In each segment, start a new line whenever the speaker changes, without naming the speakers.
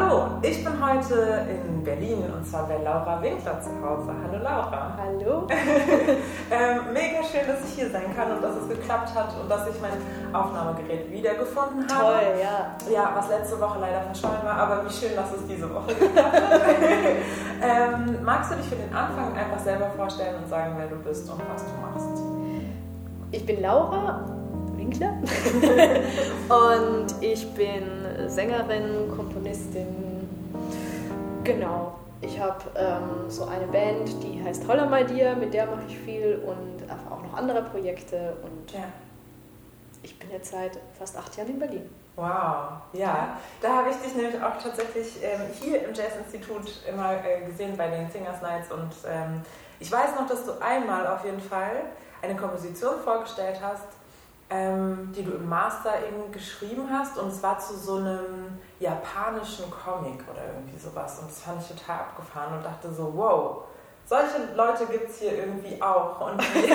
Hallo, ich bin heute in Berlin und zwar bei Laura Winkler zu Hause. Hallo Laura.
Hallo.
ähm, mega schön, dass ich hier sein kann und dass es geklappt hat und dass ich mein Aufnahmegerät wiedergefunden habe.
Toll, ja.
Ja, was letzte Woche leider verschollen war, aber wie schön, dass es diese Woche geklappt hat. ähm, magst du dich für den Anfang einfach selber vorstellen und sagen, wer du bist und was du machst?
Ich bin Laura Winkler und ich bin Sängerin, Komponistin. Genau. Ich habe ähm, so eine Band, die heißt Holler My Dear, mit der mache ich viel und auch noch andere Projekte. Und
Ja.
ich bin jetzt seit fast acht Jahren in Berlin.
Wow, ja. Da habe ich dich nämlich auch tatsächlich ähm, hier im Jazz-Institut immer äh, gesehen bei den Singers Nights und ähm, ich weiß noch, dass du einmal auf jeden Fall eine Komposition vorgestellt hast, ähm, die du im Master eben geschrieben hast und es war zu so einem japanischen Comic oder irgendwie sowas und das fand ich total abgefahren und dachte so, wow, solche Leute gibt es hier irgendwie auch und die,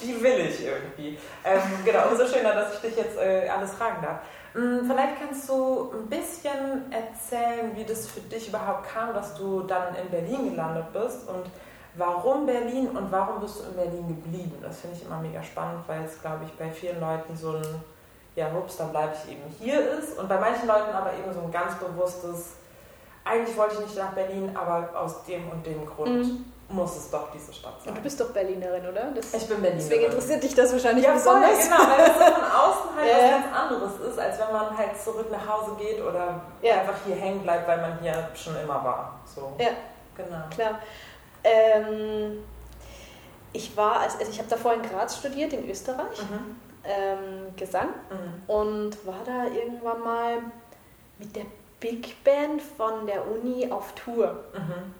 die will ich irgendwie. Ähm, genau, umso schöner, dass ich dich jetzt äh, alles fragen darf. Hm, Vielleicht kannst du ein bisschen erzählen, wie das für dich überhaupt kam, dass du dann in Berlin gelandet bist und warum Berlin und warum bist du in Berlin geblieben? Das finde ich immer mega spannend, weil es, glaube ich, bei vielen Leuten so ein, ja, hups, dann bleibe ich eben hier ist und bei manchen Leuten aber eben so ein ganz bewusstes, eigentlich wollte ich nicht nach Berlin, aber aus dem und dem Grund
Mhm.
muss es doch diese Stadt sein.
Und du bist doch Berlinerin, oder? Das,
ich bin Berlinerin.
deswegen interessiert dich das wahrscheinlich
Ja,
besonders.
genau, weil das so von außen halt
Ja.
was ganz anderes ist, als wenn man halt zurück nach Hause geht oder
Ja.
einfach hier hängen bleibt, weil man hier schon immer war. So.
Ja.
Genau.
Klar. Ähm, ich war, also ich habe davor in Graz studiert, in Österreich,
Mhm.
ähm, Gesang
Mhm.
und war da irgendwann mal mit der Big Band von der Uni auf Tour.
Mhm.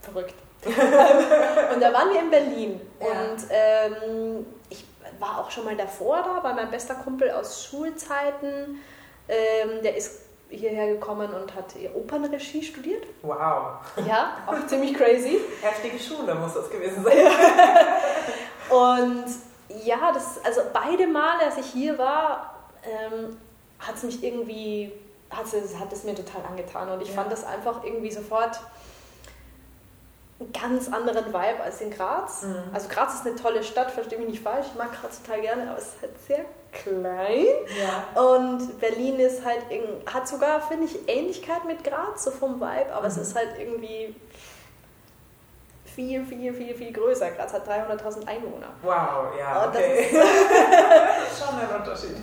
Verrückt. und da waren wir in Berlin.
Ja.
Und ähm, ich war auch schon mal davor da, weil mein bester Kumpel aus Schulzeiten, ähm, der ist hierher gekommen und hat Opernregie studiert.
Wow.
Ja, auch ziemlich crazy.
Heftige Schule muss das gewesen sein.
Und ja, das, also beide Male, als ich hier war, ähm, hat es mich irgendwie, hat es, hat es mir total angetan. Und ich
Ja.
fand das einfach irgendwie sofort einen ganz anderen Vibe als in Graz.
Mhm.
Also Graz ist eine tolle Stadt, verstehe mich nicht falsch, ich mag Graz total gerne, aber es ist halt sehr klein.
Ja.
Und Berlin ist halt, irg- hat sogar, finde ich, Ähnlichkeit mit Graz, so vom Vibe, aber es
Mhm.
ist halt irgendwie viel, viel, viel, viel größer. Graz hat 300.000 Einwohner.
Wow, ja,
das
okay. das ist schon ein Unterschied.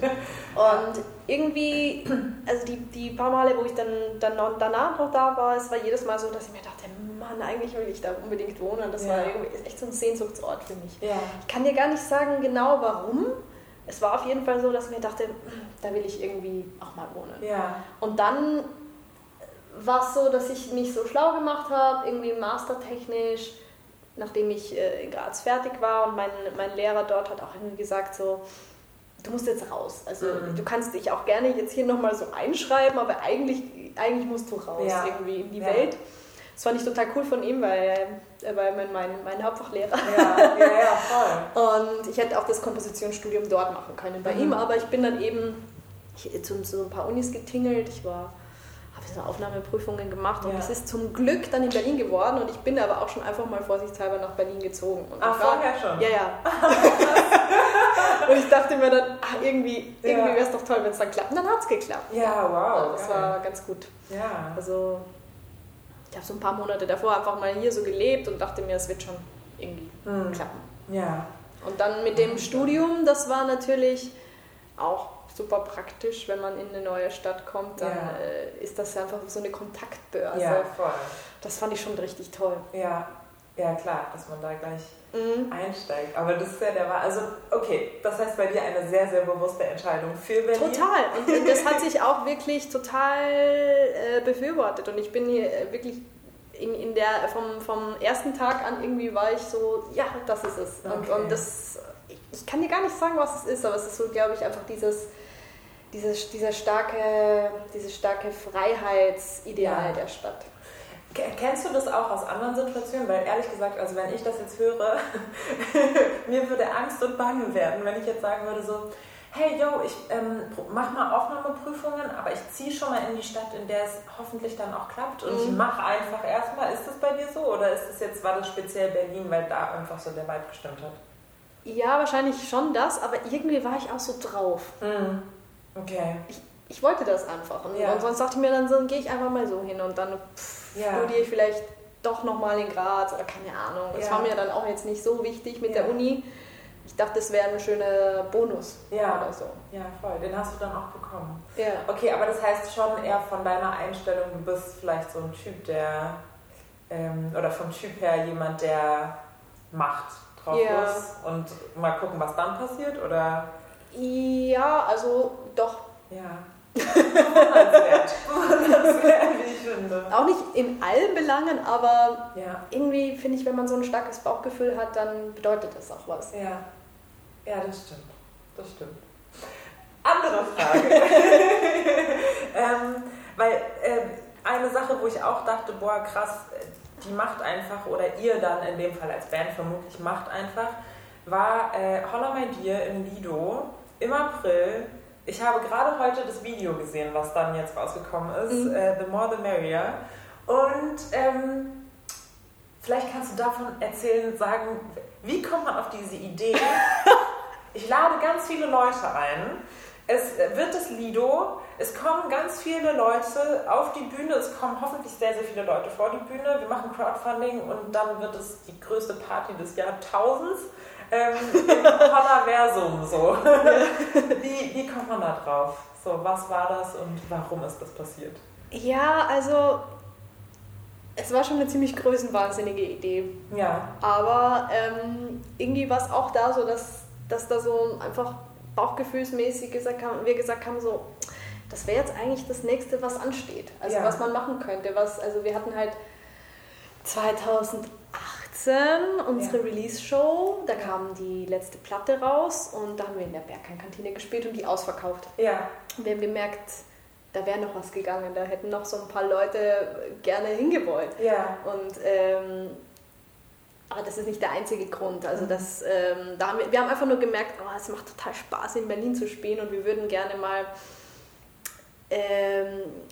Und irgendwie, also die, die paar Male, wo ich dann, dann noch, danach noch da war, es war jedes Mal so, dass ich mir dachte, Mann, eigentlich will ich da unbedingt wohnen. Das war
Ja.
irgendwie ist echt so ein Sehnsuchtsort für mich.
Ja.
Ich kann dir gar nicht sagen genau warum. Es war auf jeden Fall so, dass ich mir dachte, hm, da will ich irgendwie auch mal wohnen.
Ja.
Und dann war es so, dass ich mich so schlau gemacht habe, irgendwie mastertechnisch, nachdem ich äh, in Graz fertig war und mein, mein Lehrer dort hat auch irgendwie gesagt so, du musst jetzt raus. Also
Mhm.
du kannst dich auch gerne jetzt hier nochmal so einschreiben, aber eigentlich, eigentlich musst du raus
Ja.
irgendwie in die
Ja.
Welt. Das fand ich total cool von ihm, weil er war mein, mein, mein Hauptfachlehrer.
Ja, ja, ja, voll.
Und ich hätte auch das Kompositionsstudium dort machen können bei
Mhm.
ihm, aber ich bin dann eben zu, zu ein paar Unis getingelt. Ich war so Aufnahmeprüfungen gemacht und
Ja.
es ist zum Glück dann in Berlin geworden und ich bin aber auch schon einfach mal vorsichtshalber nach Berlin gezogen. Und
Ah, vorher schon?
Ja, ja. und ich dachte mir dann, ach, irgendwie, irgendwie
Ja.
wäre es doch toll, wenn es dann klappt. Und dann hat es geklappt.
Ja, wow.
Also das
geil.
war ganz gut.
Ja.
Also ich habe so ein paar Monate davor einfach mal hier so gelebt und dachte mir, es wird schon irgendwie
Mhm.
klappen.
Ja.
Und dann mit dem Studium, das war natürlich auch super praktisch, wenn man in eine neue Stadt kommt, dann
Ja.
äh, ist das einfach so eine Kontaktbörse.
Ja, voll.
Das fand ich schon richtig toll.
Ja. Ja, klar, dass man da gleich
Mhm.
einsteigt. Aber das ist ja der Wahr. Also, okay, das heißt bei dir eine sehr, sehr bewusste Entscheidung für Berlin.
Total. Und, das hat sich auch wirklich total äh, befürwortet. Und ich bin hier äh, wirklich in, in der, vom, vom ersten Tag an irgendwie war ich so, ja, das ist es. Und,
Okay.
und das, ich kann dir gar nicht sagen, was es ist, aber es ist so, glaube ich, einfach dieses, dieses, dieser starke, dieses starke Freiheitsideal
Ja.
der Stadt.
Kennst du das auch aus anderen Situationen? Weil ehrlich gesagt, also wenn ich das jetzt höre, mir würde Angst und Bange werden, wenn ich jetzt sagen würde so, hey yo, ich ähm, mach mal Aufnahmeprüfungen, aber ich ziehe schon mal in die Stadt, in der es hoffentlich dann auch klappt und mhm. ich mache einfach erstmal. Ist das bei dir so oder ist es jetzt, war das speziell Berlin, weil da einfach so der Vibe gestimmt hat?
Ja, wahrscheinlich schon das, aber irgendwie war ich auch so drauf.
Mhm. Okay.
Ich, ich wollte das einfach. Und, ja. und sonst dachte ich mir dann so, gehe ich einfach mal so hin und dann pff, ja. studiere ich vielleicht doch nochmal in Graz oder keine Ahnung. Das ja. war mir dann auch jetzt nicht so wichtig mit der Uni. Ich dachte, das wäre ein schöner Bonus
ja.
oder so.
Ja, voll. Den hast du dann auch bekommen.
Ja.
Okay, aber das heißt schon eher von deiner Einstellung, du bist vielleicht so ein Typ, der, ähm, oder vom Typ her jemand, der macht drauf los und mal gucken, was dann passiert, oder?
Ja, also doch.
Ja. Bewundernswert. Bewundernswert, wie ich finde.
Auch nicht in allen Belangen, aber
ja.
irgendwie finde ich, wenn man so ein starkes Bauchgefühl hat, dann bedeutet das auch was.
Ja, ja das stimmt. Das stimmt. Andere Frage. ähm, weil äh, eine Sache, wo ich auch dachte, boah, krass, die macht einfach, oder ihr dann in dem Fall als Band vermutlich macht einfach, war äh, Holla My Dear im Lido im April ich habe gerade heute das Video gesehen, was dann jetzt rausgekommen ist, mhm. äh, The More the Merrier. Und ähm, vielleicht kannst du davon erzählen, sagen, wie kommt man auf diese Idee? ich lade ganz viele Leute ein. Es wird das Lido, es kommen ganz viele Leute auf die Bühne, es kommen hoffentlich sehr, sehr viele Leute vor die Bühne. Wir machen Crowdfunding und dann wird es die größte Party des Jahrtausends ähm, im Hollerversum so. wie, wie kommt man da drauf? So, was war das und warum ist das passiert?
Ja, also es war schon eine ziemlich größenwahnsinnige Idee.
Ja.
Aber ähm, irgendwie war es auch da so, dass, dass da so einfach bauchgefühlsmäßig gesagt haben, wir gesagt haben, so, das wäre jetzt eigentlich das nächste, was ansteht. Also ja. was man machen könnte. Was, also wir hatten halt 2008 unsere ja. Release-Show. Da kam die letzte Platte raus und da haben wir in der Bergheim-Kantine gespielt und die ausverkauft.
Ja.
Und wir haben gemerkt, da wäre noch was gegangen. Da hätten noch so ein paar Leute gerne hingewollt.
Ja.
Und ähm, aber das ist nicht der einzige Grund. Also mhm. das, ähm, da haben wir, wir haben einfach nur gemerkt, oh, es macht total Spaß in Berlin zu spielen und wir würden gerne mal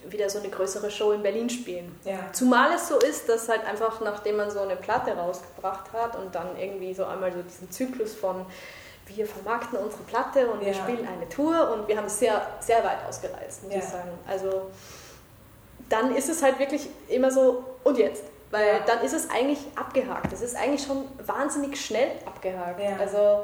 wieder so eine größere Show in Berlin spielen.
Ja.
Zumal es so ist, dass halt einfach nachdem man so eine Platte rausgebracht hat und dann irgendwie so einmal so diesen Zyklus von wir vermarkten unsere Platte und ja. wir spielen eine Tour und wir haben es sehr, sehr weit ausgereist, muss ja. ich sagen. Also dann ist es halt wirklich immer so, und jetzt? Weil dann ist es eigentlich abgehakt. Es ist eigentlich schon wahnsinnig schnell abgehakt. Also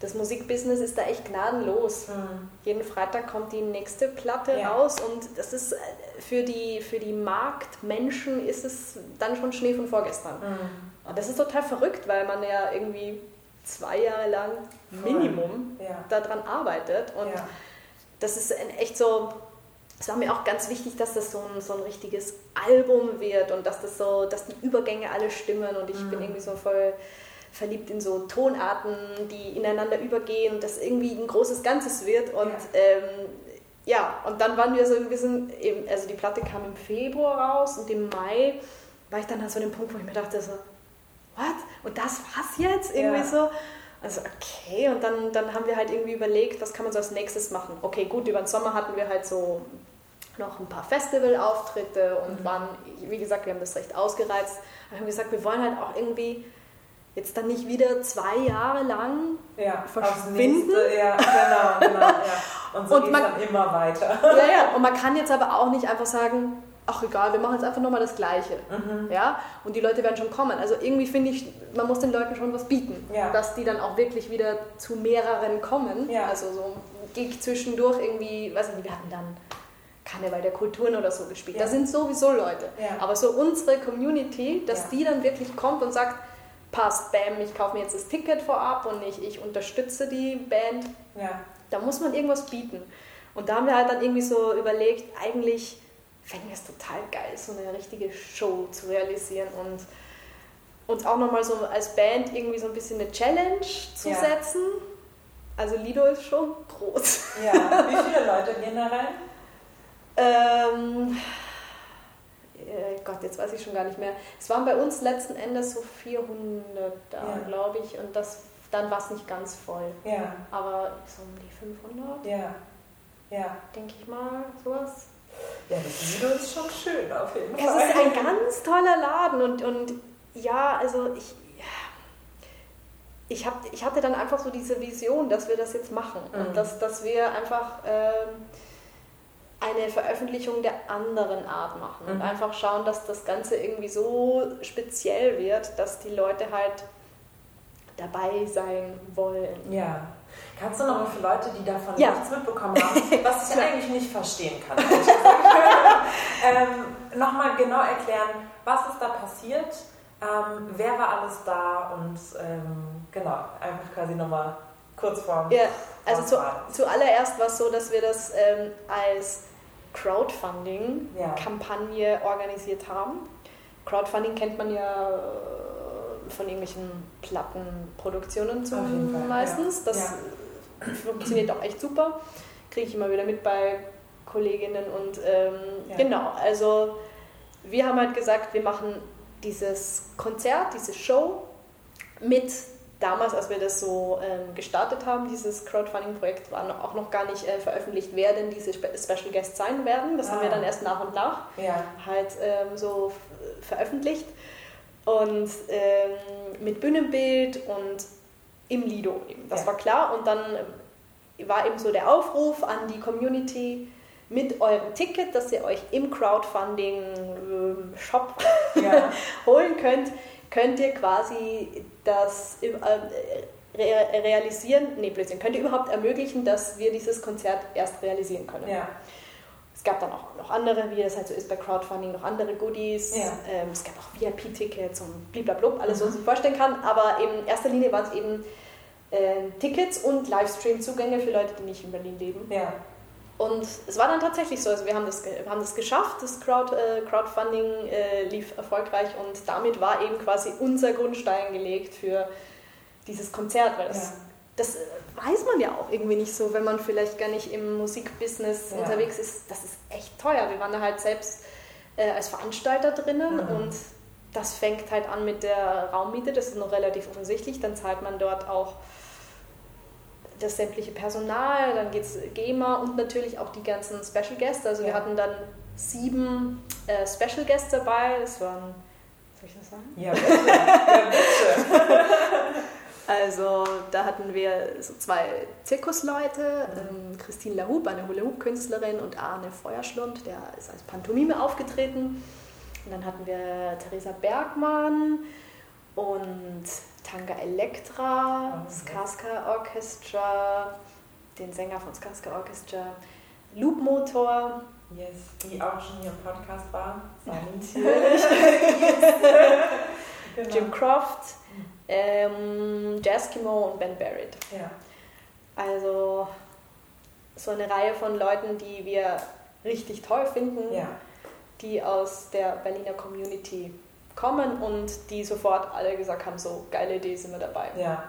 das Musikbusiness ist da echt gnadenlos. Mhm. Jeden Freitag kommt die nächste Platte ja. raus und das ist äh, für die, für die Marktmenschen ist es dann schon Schnee von vorgestern. Mhm. Und das ist total verrückt, weil man ja irgendwie zwei Jahre lang Minimum ja. daran arbeitet und ja. das ist echt so, es war mir auch ganz wichtig, dass das so ein, so ein richtiges Album wird und dass das so, dass die Übergänge alle stimmen und ich mhm. bin irgendwie so voll verliebt in so Tonarten, die ineinander übergehen und das irgendwie ein großes Ganzes wird. Und ja, ähm, ja und dann waren wir so ein bisschen, eben, also die Platte kam im Februar raus und im Mai war ich dann an so dem Punkt, wo ich mir dachte so, what? Und das war's jetzt? Irgendwie ja. so. Also okay, und dann, dann haben wir halt irgendwie überlegt, was kann man so als nächstes machen. Okay, gut, über den Sommer hatten wir halt so noch ein paar Festivalauftritte und mhm. waren, wie gesagt, wir haben das recht ausgereizt. Wir haben gesagt, wir wollen halt auch irgendwie jetzt dann nicht wieder zwei Jahre lang
ja,
verschwinden.
Nächste, ja, genau, genau. Ja. Und so geht es dann immer weiter.
Ja, ja, und man kann jetzt aber auch nicht einfach sagen, ach egal, wir machen jetzt einfach nochmal das Gleiche. Mhm. Ja? Und die Leute werden schon kommen. Also irgendwie finde ich, man muss den Leuten schon was bieten,
ja.
dass die dann auch wirklich wieder zu mehreren kommen.
Ja.
Also so Gig zwischendurch irgendwie, weiß nicht, wir hatten dann Karneval der Kulturen oder so gespielt. Ja. Da sind sowieso Leute. Aber so unsere Community, dass die dann wirklich kommt und sagt, passt, bam, ich kaufe mir jetzt das Ticket vorab und ich, ich unterstütze die Band.
Ja.
Da muss man irgendwas bieten. Und da haben wir halt dann irgendwie so überlegt, eigentlich fände ich es total geil, so eine richtige Show zu realisieren und uns auch nochmal so als Band irgendwie so ein bisschen eine Challenge zu ja. setzen. Also Lido ist schon groß.
Ja, wie viele Leute generell?
ähm, äh, Gott, jetzt weiß ich schon gar nicht mehr. Es waren bei uns letzten Endes so 400 da, ja. glaube ich. Und das dann war es nicht ganz voll.
Ja.
Aber so um die 500,
Ja. Ja.
denke ich mal, sowas.
Ja, das Video ist schon schön auf jeden
Es
Fall.
ist ein ganz toller Laden und, und ja, also ich, ich, hab, ich hatte dann einfach so diese Vision, dass wir das jetzt machen
Mhm.
und dass, dass wir einfach ähm, eine Veröffentlichung der anderen Art machen und
Mhm.
einfach schauen, dass das Ganze irgendwie so speziell wird, dass die Leute halt dabei sein wollen.
Ja. Kannst du noch mal für Leute, die davon
Ja.
nichts mitbekommen haben, was ich eigentlich nicht verstehen kann, ähm, nochmal genau erklären, was ist da passiert, ähm, wer war alles da und ähm, genau, einfach quasi nochmal kurz vorm.
Ja, also zu, zuallererst war es so, dass wir das ähm, als Crowdfunding-Kampagne organisiert haben. Crowdfunding kennt man ja äh, von irgendwelchen Plattenproduktionen zum meistens.
ja.
Das
Ja.
funktioniert auch echt super. Kriege ich immer wieder mit bei Kolleginnen und ähm,
Ja.
genau, also wir haben halt gesagt, wir machen dieses Konzert, diese Show mit damals, als wir das so ähm, gestartet haben, dieses Crowdfunding-Projekt, war noch, auch noch gar nicht äh, veröffentlicht, wer denn diese Spe Special Guests sein werden. Das haben wir
Ah.
dann erst nach und nach
Ja.
halt ähm, so f- veröffentlicht. Und ähm, mit Bühnenbild und im Lido eben. Das
Ja.
war klar. Und dann äh, war eben so der Aufruf an die Community, mit eurem Ticket, das ihr euch im Crowdfunding-Shop
Ja.
holen könnt, könnt ihr quasi das äh, re realisieren, nee, Blödsinn, könnt ihr überhaupt ermöglichen, dass wir dieses Konzert erst realisieren können.
ja.
Es gab dann auch noch andere, wie das halt so ist bei Crowdfunding, noch andere Goodies.
Ja.
Ähm, es gab auch VIP-Tickets und bliblablub, alles, was
Mhm.
man sich vorstellen kann. Aber in erster Linie waren es eben ähm, Tickets und Livestream-Zugänge für Leute, die nicht in Berlin leben.
Ja.
Und es war dann tatsächlich so, also wir haben das, wir haben das geschafft, das Crowd, äh, Crowdfunding äh, lief erfolgreich und damit war eben quasi unser Grundstein gelegt für dieses Konzert, weil das,
Ja.
das weiß man ja auch irgendwie nicht so, wenn man vielleicht gar nicht im Musikbusiness
Ja.
unterwegs ist. Das ist echt teuer. Wir waren da halt selbst äh, als Veranstalter drinnen
Mhm.
und das fängt halt an mit der Raummiete, das ist noch relativ offensichtlich. Dann zahlt man dort auch das sämtliche Personal, dann geht es GEMA und natürlich auch die ganzen Special Guests. Also wir
Ja.
hatten dann sieben äh, Special Guests dabei. Das waren, soll ich das sagen?
Ja, bitte. Ja, bitte.
Also da hatten wir so zwei Zirkusleute, ähm, Christine Lahub, eine Hula-Hoop-Künstlerin und Arne Feuerschlund, der ist als Pantomime aufgetreten. Und dann hatten wir Theresa Bergmann und Tanga Elektra,
Oh,
Skaska Orchestra, den Sänger von Skaska Orchestra, Loop Motor,
Yes, die auch schon hier im Podcast waren.
Natürlich.
Genau.
Jim Croft, ähm, Jaskimo und Ben Barrett.
Ja.
Also so eine Reihe von Leuten, die wir richtig toll finden,
Ja.
die aus der Berliner Community kommen und die sofort alle gesagt haben, so geile Idee, sind wir dabei.
Ja.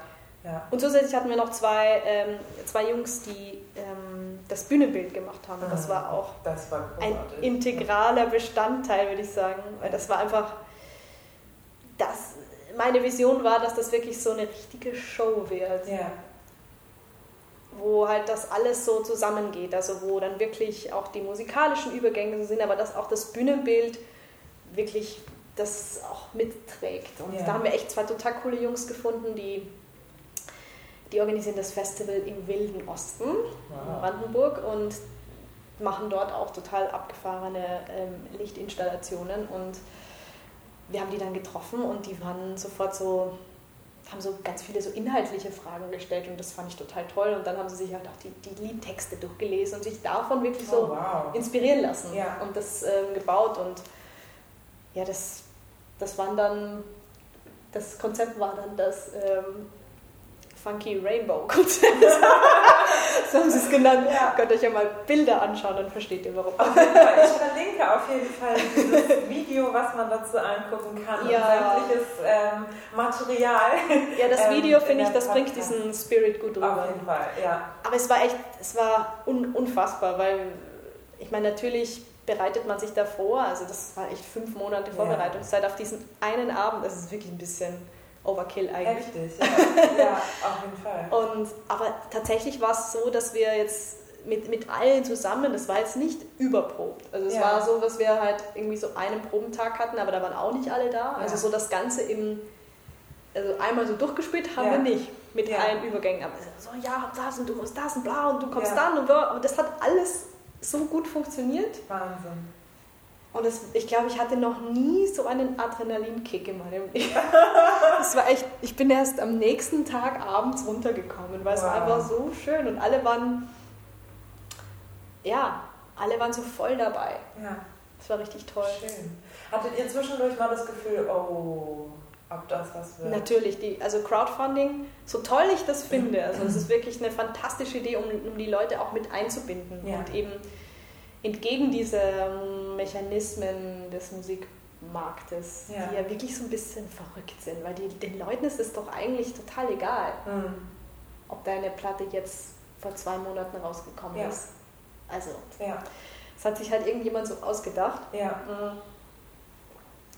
Ja.
Und zusätzlich hatten wir noch zwei, ähm, zwei Jungs, die ähm, das Bühnenbild gemacht haben. Das
Ah,
war auch
Das war
ein integraler Bestandteil, würde ich sagen. Weil das war einfach, das, meine Vision war, dass das wirklich so eine richtige Show wird,
Ja.
wo halt das alles so zusammengeht. Also wo dann wirklich auch die musikalischen Übergänge so sind, aber dass auch das Bühnenbild wirklich das auch mitträgt. Und
Ja.
da haben wir echt zwei total coole Jungs gefunden, die, die organisieren das Festival im Wilden Osten in
Wow.
Brandenburg und machen dort auch total abgefahrene ähm, Lichtinstallationen und wir haben die dann getroffen und die waren sofort so, haben so ganz viele so inhaltliche Fragen gestellt und das fand ich total toll und dann haben sie sich halt auch die, die Liedtexte durchgelesen und sich davon wirklich
Oh,
so
wow.
inspirieren lassen
Ja.
und das ähm, gebaut und ja, das, das waren dann, das Konzept war dann das ähm, Funky Rainbow Konzept. so haben sie es genannt.
Ja.
Könnt euch ja mal Bilder anschauen, dann versteht ihr warum.
Auf jeden Fall, ich verlinke auf jeden Fall dieses Video, was man dazu angucken kann.
Ja.
Und sämtliches ähm, Material.
Ja, das
Ähm,
Video
in
finde ich, das bringt
Podcast.
diesen Spirit gut rüber.
Auf jeden Fall, ja.
Aber es war echt, es war un unfassbar, weil ich meine, natürlich bereitet man sich davor, also das war echt fünf Monate
Ja.
Vorbereitungszeit auf diesen einen Abend, das ist wirklich ein bisschen Overkill eigentlich.
Heftig, ja. ja, auf jeden Fall.
Und, aber tatsächlich war es so, dass wir jetzt mit, mit allen zusammen, das war jetzt nicht überprobt. Also es
Ja.
war so, dass wir halt irgendwie so einen Probentag hatten, aber da waren auch nicht alle da. Also
Ja.
so das Ganze im, also einmal so durchgespielt haben
Ja.
wir nicht mit
Ja.
allen Übergängen. Aber so, ja, das und du musst das und bla und du kommst
Ja.
dann und bla. Und das hat alles so gut funktioniert.
Wahnsinn.
Und das, ich glaube, ich hatte noch nie so einen Adrenalinkick in meinem Leben. Das war echt, ich bin erst am nächsten Tag abends runtergekommen, weil es war
Wow.
einfach so schön und alle waren, ja, alle waren so voll dabei.
Ja,
Das war richtig toll.
schön. Hattet ihr zwischendurch mal das Gefühl, oh, ob das was wird?
Natürlich, die, also Crowdfunding, so toll ich das finde, also es ist wirklich eine fantastische Idee, um, um die Leute auch mit einzubinden
Ja.
und eben entgegen diesen Mechanismen des Musikmarktes,
Ja.
die ja wirklich so ein bisschen verrückt sind, weil die, den Leuten ist es doch eigentlich total egal,
Hm.
ob deine Platte jetzt vor zwei Monaten rausgekommen
Ja.
ist. Also,
Ja,
es hat sich halt irgendjemand so ausgedacht. Mhm.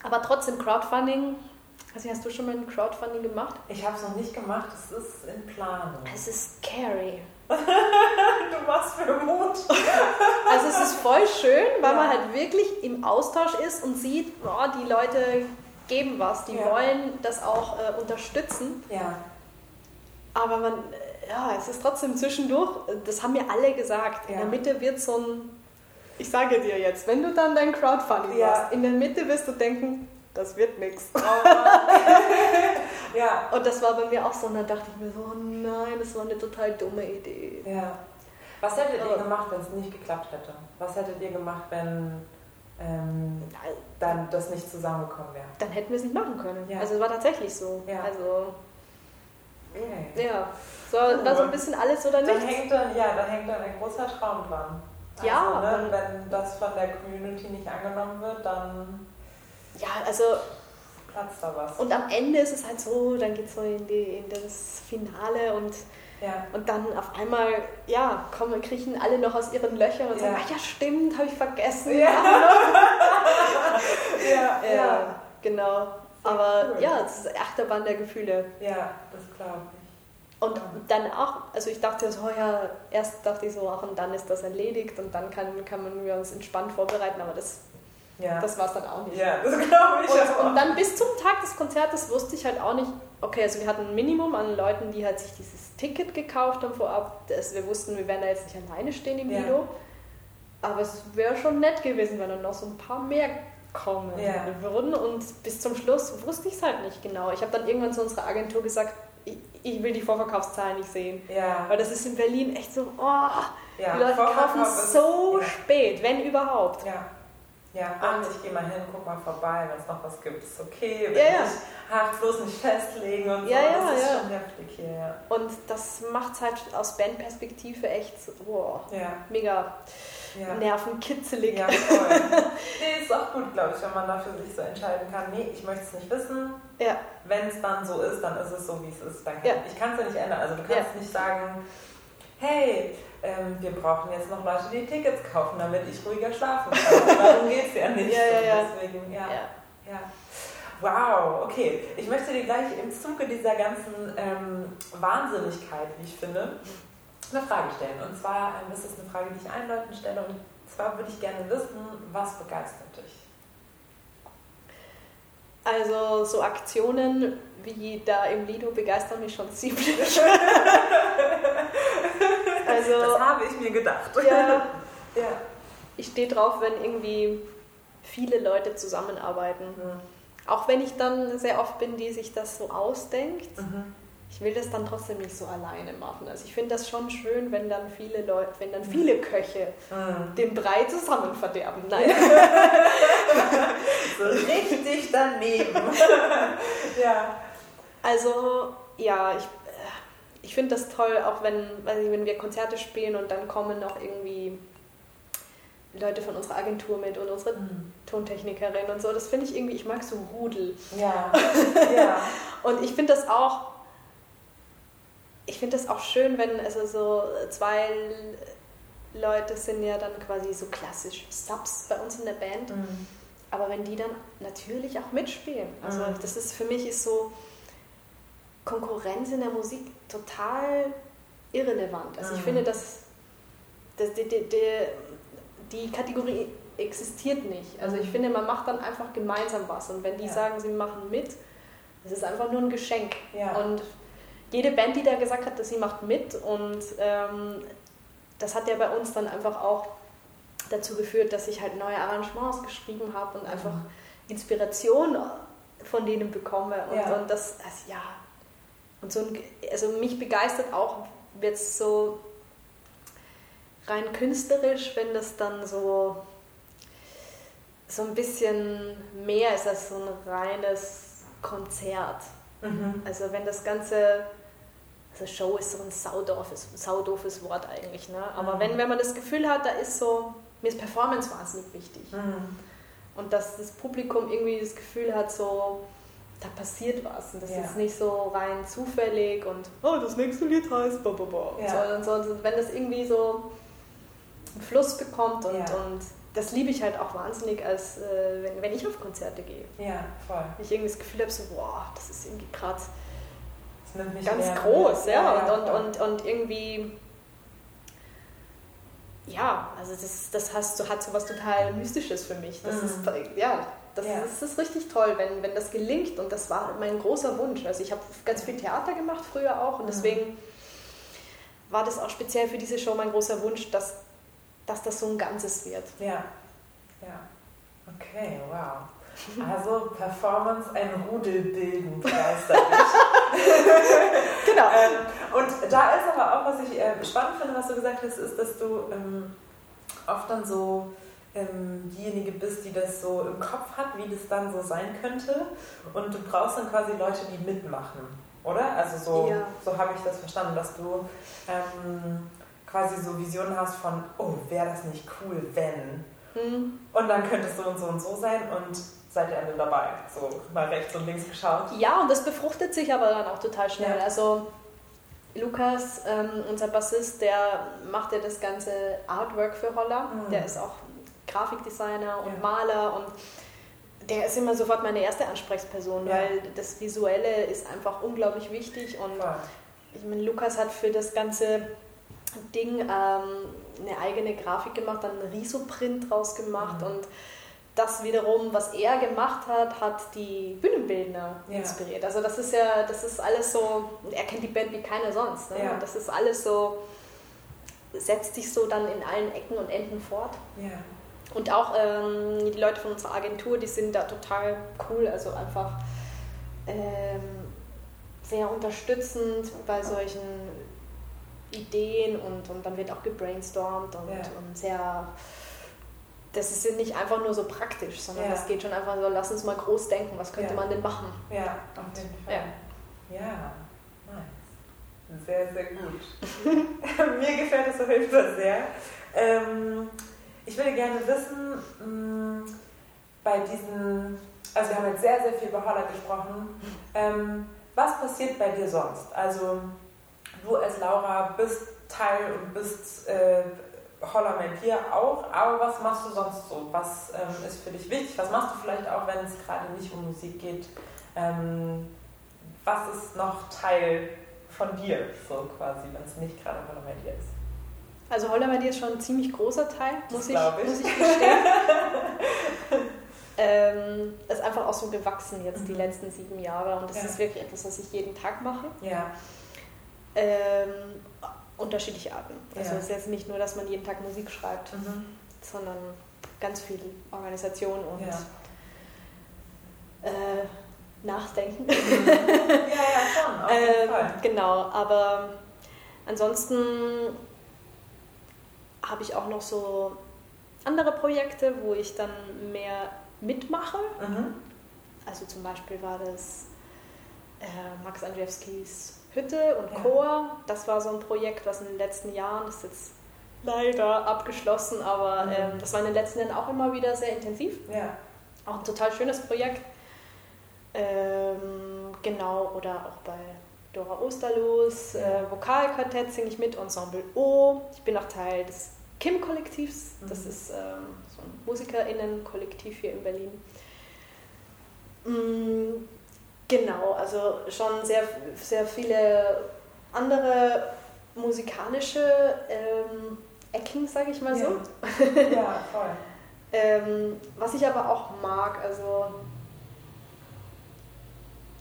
Aber trotzdem Crowdfunding, also hast du schon mal ein Crowdfunding gemacht?
Ich habe es noch nicht gemacht, es ist in Planung.
Es ist scary.
Du machst für Mut.
Also es ist voll schön, weil
Ja.
man halt wirklich im Austausch ist und sieht, boah, die Leute geben was, die
Ja.
wollen das auch äh, unterstützen.
Ja,
Aber man, äh, ja, es ist trotzdem zwischendurch, äh, das haben mir alle gesagt, in
Ja.
der Mitte wird so ein, ich sage dir jetzt, wenn du dann dein Crowdfunding
Ja.
machst, in der Mitte wirst du denken, das wird nichts.
ja,
Und das war bei mir auch so, und dann dachte ich mir so, oh nein, das war eine total dumme Idee.
ja. Was hättet ihr gemacht, wenn es nicht geklappt hätte? Was hättet ihr gemacht, wenn ähm, dann das nicht zusammengekommen wäre?
Dann hätten wir es nicht machen können.
Ja.
Also es war tatsächlich so.
Ja.
Also
Okay.
ja, so, war so ein bisschen alles oder
Dann
nichts.
hängt dann, ja, da hängt dann ein großer Traum dran.
Ja,
Also, ne,
und-
wenn das von der Community nicht angenommen wird, dann
Ja, also
platzt da was.
und am Ende ist es halt so, dann geht es so in, die, in das Finale und,
Ja,
und dann auf einmal, ja, kommen, kriechen alle noch aus ihren Löchern und sagen,
Ja.
ach ja, stimmt, habe ich vergessen.
Ja. ja,
Ja,
ja.
genau. Aber
cool.
ja, es ist Achterbahn der Gefühle.
Ja, das glaube ich.
Und dann auch, also ich dachte so, ja, erst dachte ich so, ach, und dann ist das erledigt und dann kann, kann man wir uns entspannt vorbereiten, aber das,
Ja,
das war es dann auch nicht.
ja das glaube ich auch.
Und, und dann bis zum Tag des Konzertes wusste ich halt auch nicht, okay, also wir hatten ein Minimum an Leuten, die halt sich dieses Ticket gekauft haben vorab. Das, wir wussten, wir werden da jetzt nicht alleine stehen im
Ja.
Lido. Aber es wäre schon nett gewesen, wenn dann noch so ein paar mehr kommen
Ja.
würden. Und bis zum Schluss wusste ich es halt nicht genau. Ich habe dann irgendwann zu unserer Agentur gesagt, ich, ich will die Vorverkaufszahlen nicht sehen.
ja,
Weil das ist in Berlin echt so, oh,
ja.
die Leute kaufen so spät, wenn überhaupt.
Ja. Ja, und ich gehe mal hin, guck mal vorbei, wenn es noch was gibt, ist okay. Wenn
Ja, ja.
hart bloß nicht festlegen und so.
Ja, ja,
das ist
ja.
schon heftig hier, ja.
Und das macht es halt aus Bandperspektive echt so, wow,
Ja,
mega
ja.
nervenkitzelig.
Ja, voll. nee, ist auch gut, glaube ich, wenn man dafür sich so entscheiden kann, nee, ich möchte es nicht wissen.
Ja.
Wenn es dann so ist, dann ist es so, wie es ist. Dann kann,
Ja.
Ich kann es ja nicht ändern. Also du kannst nicht sagen, hey, ähm, wir brauchen jetzt noch Leute, die Tickets kaufen, damit ich ruhiger schlafen kann. Darum geht es ja nicht.
Ja, ja, ja.
Deswegen, ja.
Ja.
Ja. Wow, okay. Ich möchte dir gleich im Zuge dieser ganzen ähm, Wahnsinnigkeit, wie ich finde, eine Frage stellen. Und zwar ähm, ist es eine Frage, die ich allen Leuten stelle. Und zwar würde ich gerne wissen, was begeistert dich?
Also so Aktionen wie da im Lido begeistern mich schon ziemlich. also
Das habe ich mir gedacht.
ja,
ja.
ich stehe drauf, wenn irgendwie viele Leute zusammenarbeiten.
Mhm.
Auch wenn ich dann sehr oft bin, die sich das so ausdenkt.
Mhm.
Ich will das dann trotzdem nicht so alleine machen. Also ich finde das schon schön, wenn dann viele Leute, wenn dann viele Köche
Mhm.
den Brei zusammen verderben. Nein.
So richtig daneben. ja.
Also ja, ich, ich finde das toll, auch wenn, weiß ich, wenn wir Konzerte spielen und dann kommen noch irgendwie Leute von unserer Agentur mit und unsere
Mhm.
Tontechnikerin und so. Das finde ich irgendwie, ich mag so Rudel.
Ja. ja.
Und ich finde das auch, ich finde das auch schön, wenn also so zwei Leute sind ja dann quasi so klassisch Subs bei uns in der Band.
Mhm.
Aber wenn die dann natürlich auch mitspielen. Also
Mhm.
das ist für mich ist so, Konkurrenz in der Musik total irrelevant. Also ich mhm. finde, dass, dass die, die, die, die, Kategorie existiert nicht. Also ich mhm. finde, man macht dann einfach gemeinsam was. Und wenn die ja. sagen, sie machen mit, das ist einfach nur ein Geschenk. Ja. Und jede Band, die da gesagt hat, dass sie macht mit und ähm, das hat ja bei uns dann einfach auch dazu geführt, dass ich halt neue Arrangements geschrieben habe und mhm. einfach Inspiration von denen bekomme. Und, ja. und das, also ja, und so ein, also mich begeistert auch jetzt so rein künstlerisch, wenn das dann so, so ein bisschen mehr ist als so ein reines Konzert. Mhm. Also wenn das Ganze, also Show ist so ein saudoofes, saudoofes Wort eigentlich, ne? aber mhm. wenn, wenn man das Gefühl hat, da ist so, mir ist Performance wahnsinnig wichtig. Mhm. Und dass das Publikum irgendwie das Gefühl hat, so, da passiert was. Und das ja. ist nicht so rein zufällig und, oh, das nächste Lied heißt, bo, bo, bo. Ja. So, und so, wenn das irgendwie so einen Fluss bekommt und, ja. und das liebe ich halt auch wahnsinnig, als äh, wenn, wenn ich auf Konzerte gehe.
Ja, voll.
Ich irgendwie das Gefühl habe, so, wow, das ist irgendwie gerade ganz groß, ja, ja, und, und, und, und irgendwie ja, also das, das hast, hat so was total Mystisches für mich. Das mhm. ist, ja, das, ja. Ist, das ist richtig toll, wenn, wenn das gelingt. Und das war mein großer Wunsch. Also ich habe ganz viel Theater gemacht früher auch und mhm. deswegen war das auch speziell für diese Show mein großer Wunsch, dass, dass das so ein Ganzes wird.
Ja, ja. Okay, wow. Also Performance, ein Rudel bilden, begeistert genau. Ähm, und da ist aber auch, was ich äh, spannend finde, was du gesagt hast, ist, dass du ähm, oft dann so ähm, diejenige bist, die das so im Kopf hat, wie das dann so sein könnte. Und du brauchst dann quasi Leute, die mitmachen, oder? Also so, ja. so habe ich das verstanden, dass du ähm, quasi so Visionen hast von, oh, wäre das nicht cool, wenn. Hm. Und dann könnte es so und so und so sein und seid ihr alle dabei. So mal rechts und links geschaut.
Ja, und das befruchtet sich aber dann auch total schnell. Ja. Also Lukas, ähm, unser Bassist, der macht ja das ganze Artwork für Holler. Mhm. Der ist auch Grafikdesigner und ja. Maler und der ist immer sofort meine erste Ansprechperson, ja. weil das Visuelle ist einfach unglaublich wichtig und Voll. ich meine, Lukas hat für das ganze Ding ähm, eine eigene Grafik gemacht, dann einen Riso-Print draus gemacht mhm. und das wiederum, was er gemacht hat, hat die Bühnenbildner ja. inspiriert. Also das ist ja, das ist alles so, er kennt die Band wie keiner sonst. Ne? Ja. Das ist alles so, setzt sich so dann in allen Ecken und Enden fort. Ja. Und auch ähm, die Leute von unserer Agentur, die sind da total cool, also einfach ähm, sehr unterstützend bei solchen Ideen und, und dann wird auch gebrainstormt und, und sehr das ist nicht einfach nur so praktisch, sondern ja. das geht schon einfach so, lass uns mal groß denken, was könnte ja. man denn machen?
Ja, auf jeden Fall. Ja, ja. nice. Sehr, sehr gut. Mir gefällt es auf jeden Fall sehr. Ähm, ich würde gerne wissen, mh, mm, bei diesen, also wir haben jetzt sehr, sehr viel über Holler gesprochen, ähm, was passiert bei dir sonst? Also du als Laura bist Teil und bist äh, Hollerman hier auch, aber was machst du sonst so? Was ähm, ist für dich wichtig? Was machst du vielleicht auch, wenn es gerade nicht um Musik geht? Ähm, was ist noch Teil von dir, so quasi, wenn es nicht gerade Hollerman hier ist?
Also Hollerman hier ist schon ein ziemlich großer Teil, muss ich, ich. Muss ich gestehen. ähm, ist einfach auch so gewachsen jetzt mhm. die letzten sieben Jahre und das ja. ist wirklich etwas, was ich jeden Tag mache.
Ja.
Ähm, unterschiedliche Arten. Also ja. es ist jetzt nicht nur, dass man jeden Tag Musik schreibt, mhm. sondern ganz viel Organisation und ja. äh, Nachdenken. Mhm. ja, ja, schon. Auf jeden äh, Fall. Genau, aber ansonsten habe ich auch noch so andere Projekte, wo ich dann mehr mitmache. Mhm. Also zum Beispiel war das äh, Max Andrzejewskis Hütte und ja. Chor. Das war so ein Projekt, was in den letzten Jahren, das ist jetzt leider abgeschlossen, aber mhm. ähm, das war in den letzten Jahren auch immer wieder sehr intensiv.
Ja.
Auch ein total schönes Projekt. Ähm, genau, oder auch bei Dora Osterlos, ja. äh, Vokalquartett singe ich mit, Ensemble O. Ich bin auch Teil des Kim-Kollektivs, mhm. das ist ähm, so ein MusikerInnen-Kollektiv hier in Berlin. Mm, Genau, also schon sehr, sehr viele andere musikalische ähm, Ecken, sage ich mal so.
Ja, ja voll.
ähm, was ich aber auch mag, also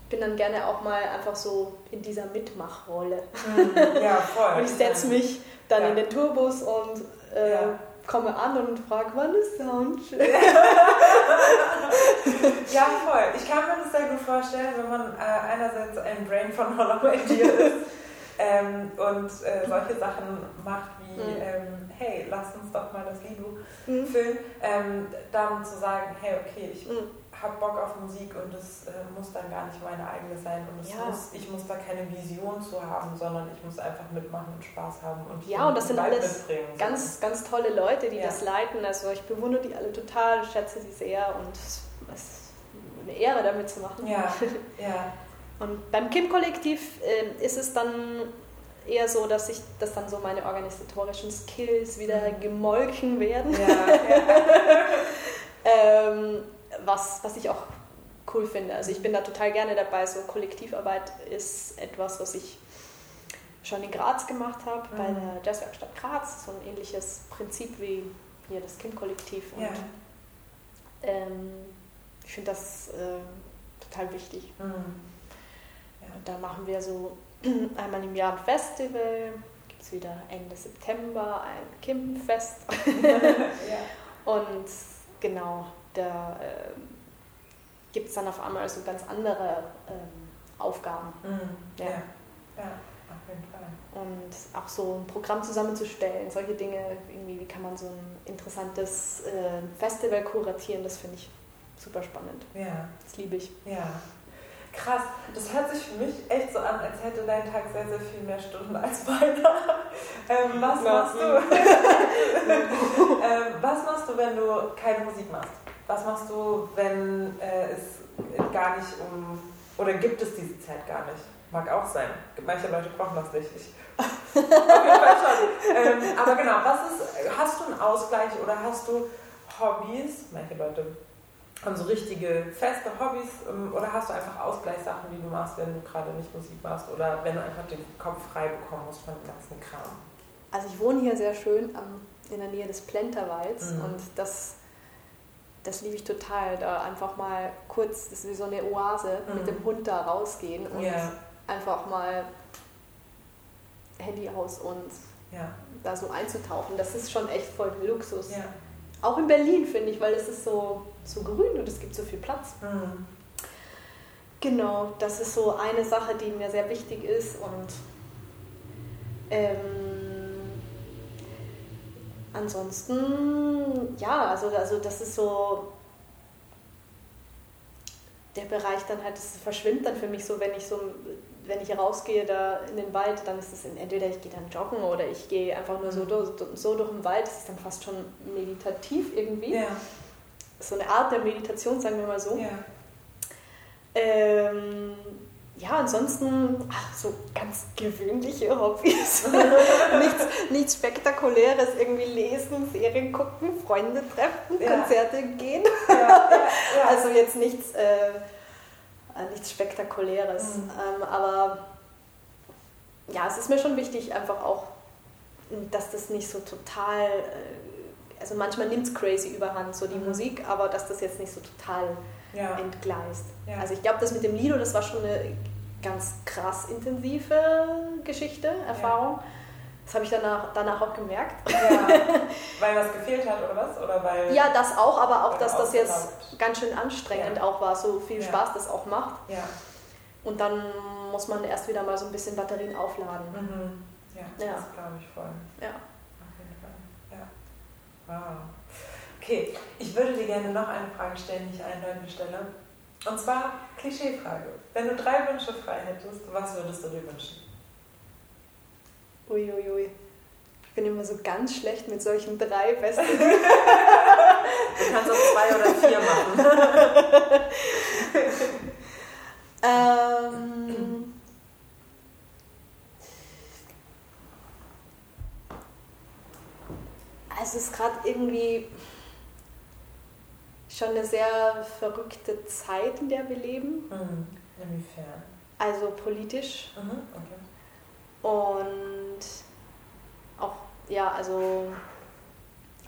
bin dann gerne auch mal einfach so in dieser Mitmachrolle.
Mhm. Ja, voll.
und ich setze mich dann
Ja.
in den Tourbus und äh,
Ja.
Komme an und frage, wann ist Soundcheck?
Ja, voll. Ich kann mir das sehr gut vorstellen, wenn man äh, einerseits ein Brain von Holloway Deer ist ähm, und äh, solche Sachen macht wie,
Mhm.
ähm, hey, lass uns doch mal das Lido
Mhm.
füllen, ähm, dann zu sagen, hey, okay, ich
Mhm.
Habe Bock auf Musik und das äh, muss dann gar nicht meine eigene sein und
Ja.
muss, ich muss da keine Vision zu haben, sondern ich muss einfach mitmachen und Spaß haben und
Ja, und das sind alles. Ganz, ganz tolle Leute, die
Ja.
das leiten. Also ich bewundere die alle total, schätze sie sehr und es ist eine Ehre, damit zu machen.
Ja, ja.
Und beim Kim-Kollektiv äh, ist es dann eher so, dass ich, dass dann so meine organisatorischen Skills wieder
Mhm.
gemolken werden.
Ja, ja.
Ähm, was, was ich auch cool finde. Also ich bin da total gerne dabei. So Kollektivarbeit ist etwas, was ich schon in Graz gemacht habe, bei
Mhm.
der Jazzwerkstatt Graz. So ein ähnliches Prinzip wie hier das Kim-Kollektiv. Und
ja.
ähm, ich finde das äh, total wichtig.
Mhm.
Und da machen wir so einmal im Jahr ein Festival. Gibt es wieder Ende September ein Kim-Fest.
ja.
Und genau, da ähm, gibt es dann auf einmal so ganz andere ähm, Aufgaben.
Mhm.
Ja.
ja. Ja, auf jeden Fall.
Und auch so ein Programm zusammenzustellen, solche Dinge, irgendwie, wie kann man so ein interessantes äh, Festival kuratieren, das finde ich super spannend.
Ja,
Das liebe ich.
ja. Krass, das hört sich für mich echt so an, als hätte dein Tag sehr, sehr viel mehr Stunden als meiner. Ähm, was machst du? ähm, was machst du, wenn du keine Musik machst? Was machst du, wenn äh, es gar nicht um. Oder gibt es diese Zeit gar nicht? Mag auch sein. Manche Leute brauchen das nicht. Ich, auf jeden Fall schon. Ähm, aber genau, was ist. Hast du einen Ausgleich oder hast du Hobbys? Manche Leute haben so richtige feste Hobbys ähm, oder hast du einfach Ausgleichssachen, die du machst, wenn du gerade nicht Musik machst oder wenn du einfach den Kopf frei bekommen musst von dem ganzen Kram?
Also ich wohne hier sehr schön am, in der Nähe des Plenterwalds
Mhm.
und das, das liebe ich total, da einfach mal kurz, das ist wie so eine Oase,
Mhm.
mit dem Hund da rausgehen und
Ja.
einfach mal Handy aus und
Ja,
da so einzutauchen. Das ist schon echt voll Luxus.
ja.
Auch in Berlin finde ich, weil es ist so, so grün und es gibt so viel Platz.
Mhm.
Genau, das ist so eine Sache, die mir sehr wichtig ist und ähm, ansonsten, ja, also, also das ist so der Bereich dann halt, das verschwimmt dann für mich so, wenn ich so, wenn ich rausgehe da in den Wald, dann ist es entweder ich gehe dann joggen oder ich gehe einfach nur so,
Mhm.
durch, so durch den Wald, das ist dann fast schon meditativ irgendwie.
Ja,
So eine Art der Meditation, sagen wir mal so.
ja.
Ähm, ja, ansonsten ach, so ganz gewöhnliche Hobbys. nichts, nichts Spektakuläres, irgendwie lesen, Serien gucken, Freunde treffen,
Ja.
Konzerte gehen.
ja.
Also jetzt nichts, äh, äh, nichts Spektakuläres.
Mhm.
Ähm, aber ja, es ist mir schon wichtig, einfach auch, dass das nicht so total, äh, also manchmal nimmt es crazy überhand, so die
Mhm.
Musik, aber dass das jetzt nicht so total
ja.
entgleist.
Ja.
Also ich glaube, das mit dem Lido, das war schon eine ganz krass intensive Geschichte, Erfahrung. Das habe ich danach, danach auch gemerkt.
ja. Weil was gefehlt hat oder was? Oder weil.
Ja, das auch, aber auch, dass das jetzt ganz schön anstrengend
Ja.
auch war, so viel
Ja.
Spaß das auch macht.
Ja.
Und dann muss man erst wieder mal so ein bisschen Batterien aufladen.
Mhm. Ja,
Ja.
das glaube ich voll.
Ja.
Auf jeden Fall. Ja. Wow. Okay, ich würde dir gerne noch eine Frage stellen, die ich allen Leuten stelle. Und zwar Klischeefrage. Wenn du drei Wünsche frei hättest, was würdest du dir wünschen?
Uiuiui. Ui. Ich bin immer so ganz schlecht mit solchen drei besten.
Du kannst auch zwei oder vier machen.
ähm, es ist gerade irgendwie schon eine sehr verrückte Zeit, in der wir leben.
Mhm. Inwiefern?
Also politisch.
Mhm, okay.
Und auch, ja, also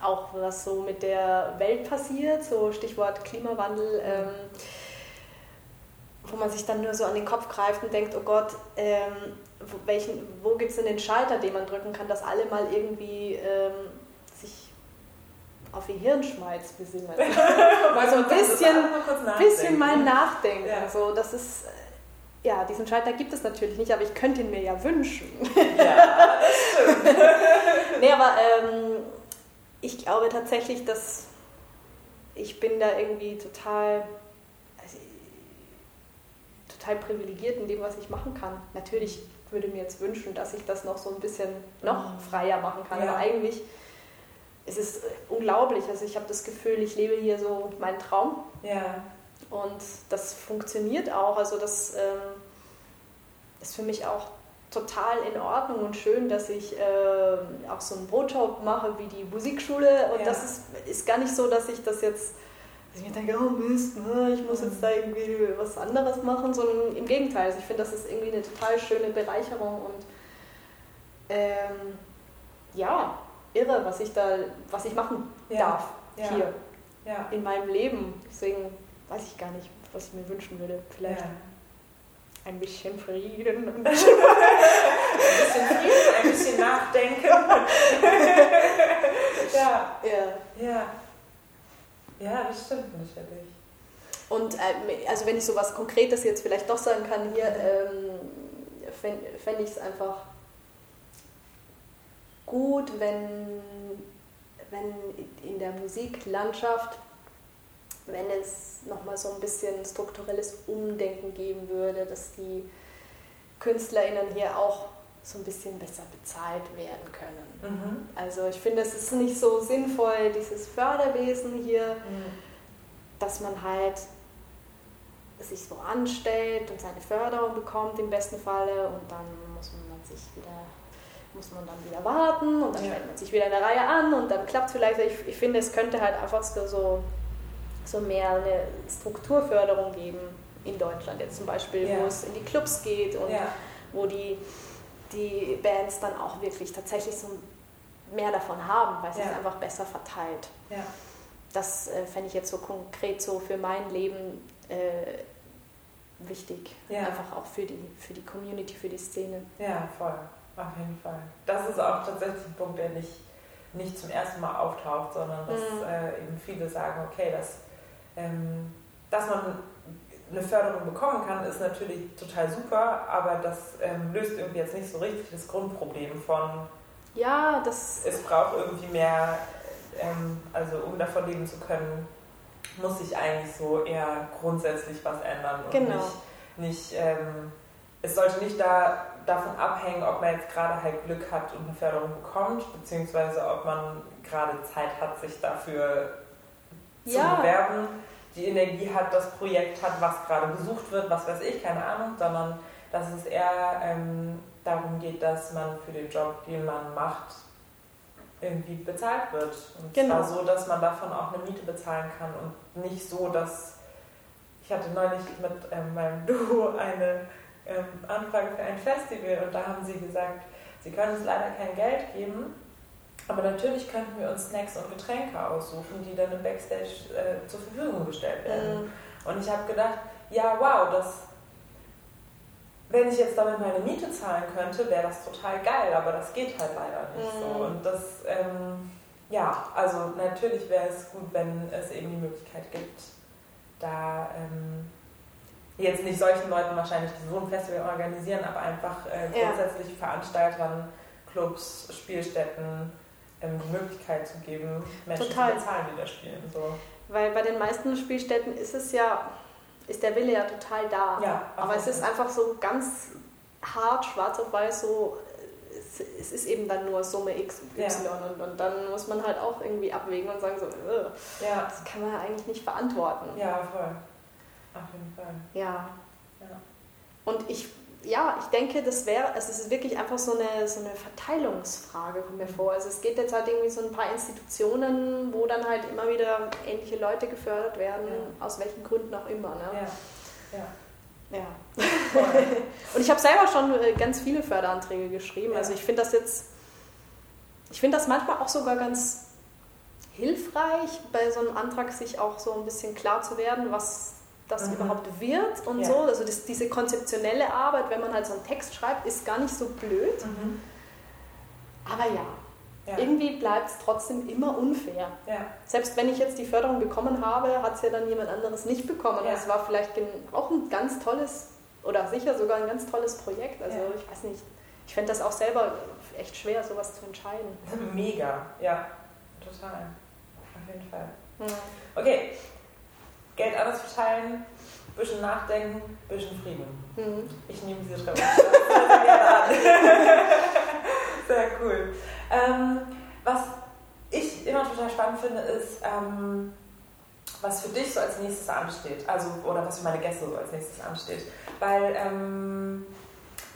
auch was so mit der Welt passiert, so Stichwort Klimawandel, ähm, wo man sich dann nur so an den Kopf greift und denkt, oh Gott, ähm, wo, welchen, wo gibt es denn den Schalter, den man drücken kann, dass alle mal irgendwie ähm, sich auf ihr Hirnschmalz besinnen. mal so ein bisschen, bisschen mal nachdenken. Ja. So, das ist, ja, diesen Schalter gibt es natürlich nicht, aber ich könnte ihn mir ja wünschen. Ja, das stimmt. nee, aber ähm, ich glaube tatsächlich, dass ich bin da irgendwie total, also, total privilegiert in dem, was ich machen kann. Natürlich würde mir jetzt wünschen, dass ich das noch so ein bisschen noch mhm. freier machen kann, ja. aber eigentlich ist es unglaublich. Also ich habe das Gefühl, ich lebe hier so meinen Traum.
Ja.
Und das funktioniert auch. Also das ähm, ist für mich auch total in Ordnung und schön, dass ich äh, auch so einen Brotjob mache wie die Musikschule. Und ja. das ist, ist gar nicht so, dass ich das jetzt, dass ich mir denke, oh Mist, ne, ich muss jetzt da irgendwie was anderes machen, sondern im Gegenteil. Also ich finde, das ist irgendwie eine total schöne Bereicherung und ähm, ja, irre, was ich da, was ich machen ja. darf hier
ja.
in meinem Leben. Deswegen weiß ich gar nicht, was ich mir wünschen würde. Vielleicht ein bisschen Frieden. ein bisschen
Frieden, ein bisschen Nachdenken.
ja.
ja. Ja. Ja, das stimmt natürlich.
Und äh, also wenn ich so was Konkretes jetzt vielleicht doch sagen kann, hier ähm, fände ich es einfach gut, wenn, wenn in der Musiklandschaft wenn es nochmal so ein bisschen strukturelles Umdenken geben würde, dass die KünstlerInnen hier auch so ein bisschen besser bezahlt werden können. Mhm. Also ich finde, es ist nicht so sinnvoll, dieses Förderwesen hier, mhm. dass man halt sich so anstellt und seine Förderung bekommt im besten Falle und dann muss man sich wieder muss man dann wieder warten und dann ja. stellt man sich wieder in der Reihe an und dann klappt es vielleicht. Ich, ich finde, es könnte halt einfach so so mehr eine Strukturförderung geben in Deutschland jetzt zum Beispiel, ja. wo es in die Clubs geht und ja. wo die, die Bands dann auch wirklich tatsächlich so mehr davon haben, weil es ja. ist einfach besser verteilt.
Ja.
Das äh, fände ich jetzt so konkret so für mein Leben äh, wichtig. Einfach auch für die, für die Community, für die Szene.
Ja, voll. Auf jeden Fall. Das ist auch tatsächlich ein Punkt, der nicht, nicht zum ersten Mal auftaucht, sondern dass mhm. äh, eben viele sagen, okay, das ähm, dass man eine Förderung bekommen kann, ist natürlich total super, aber das ähm, löst irgendwie jetzt nicht so richtig das Grundproblem von,
ja, das
es braucht irgendwie mehr, ähm, also um davon leben zu können, muss sich eigentlich so eher grundsätzlich was ändern und
genau.
nicht, nicht ähm, es sollte nicht da, davon abhängen, ob man jetzt gerade halt Glück hat und eine Förderung bekommt, beziehungsweise ob man gerade Zeit hat, sich dafür zu ja. bewerben die Energie hat, das Projekt hat, was gerade gesucht wird, was weiß ich, keine Ahnung, sondern dass es eher ähm, darum geht, dass man für den Job, den man macht, irgendwie bezahlt wird. Und genau. zwar so, dass man davon auch eine Miete bezahlen kann und nicht so, dass ich hatte neulich mit ähm, meinem Duo eine ähm, Anfrage für ein Festival und da haben sie gesagt, sie können uns leider kein Geld geben, aber natürlich könnten wir uns Snacks und Getränke aussuchen, die dann im Backstage äh, zur Verfügung gestellt werden. Mhm. Und ich habe gedacht, ja, wow, das, wenn ich jetzt damit meine Miete zahlen könnte, wäre das total geil, aber das geht halt leider nicht mhm. so. Und das, ähm, ja, also natürlich wäre es gut, wenn es eben die Möglichkeit gibt, da ähm, jetzt nicht solchen Leuten wahrscheinlich so ein Festival organisieren, aber einfach äh, grundsätzlich ja. Veranstaltern, Clubs, Spielstätten, ähm, die Möglichkeit zu geben, Menschen Total. zu bezahlen, die da spielen. So.
Weil bei den meisten Spielstätten ist es ja, ist der Wille ja total da.
Ja,
Aber es ist einfach so ganz hart, schwarz auf weiß, so es, es ist eben dann nur Summe X, Y ja. und, und dann muss man halt auch irgendwie abwägen und sagen so,
ja.
das kann man eigentlich nicht verantworten.
Ja, voll. Auf jeden Fall.
Ja. ja. Und ich ja, ich denke, das wäre, also es ist wirklich einfach so eine, so eine Verteilungsfrage, kommt mir vor. Also es geht jetzt halt irgendwie so ein paar Institutionen, wo dann halt immer wieder ähnliche Leute gefördert werden, ja. aus welchen Gründen auch immer. Ne?
Ja. ja.
Ja. und ich habe selber schon äh, ganz viele Förderanträge geschrieben. Ja. Also ich finde das jetzt, ich finde das manchmal auch sogar ganz hilfreich, bei so einem Antrag sich auch so ein bisschen klar zu werden, was das mhm. überhaupt wird und ja. so. Also das, diese konzeptionelle Arbeit, wenn man halt so einen Text schreibt, ist gar nicht so blöd. Mhm. Aber ja, ja. irgendwie bleibt es trotzdem immer unfair. Ja. Selbst wenn ich jetzt die Förderung bekommen habe, hat es ja dann jemand anderes nicht bekommen. Es war vielleicht auch ein ganz tolles oder sicher sogar ein ganz tolles Projekt. Also ich weiß nicht, ich fände das auch selber echt schwer, sowas zu entscheiden.
Mega, ja, total. Auf jeden Fall. Okay, Geld anders verteilen, bisschen nachdenken, bisschen Frieden. Mhm. Ich nehme diese Schreibung sehr cool. Ähm, was ich immer total spannend finde, ist, ähm, was für dich so als nächstes ansteht. Also, oder was für meine Gäste so als nächstes ansteht. Weil ähm,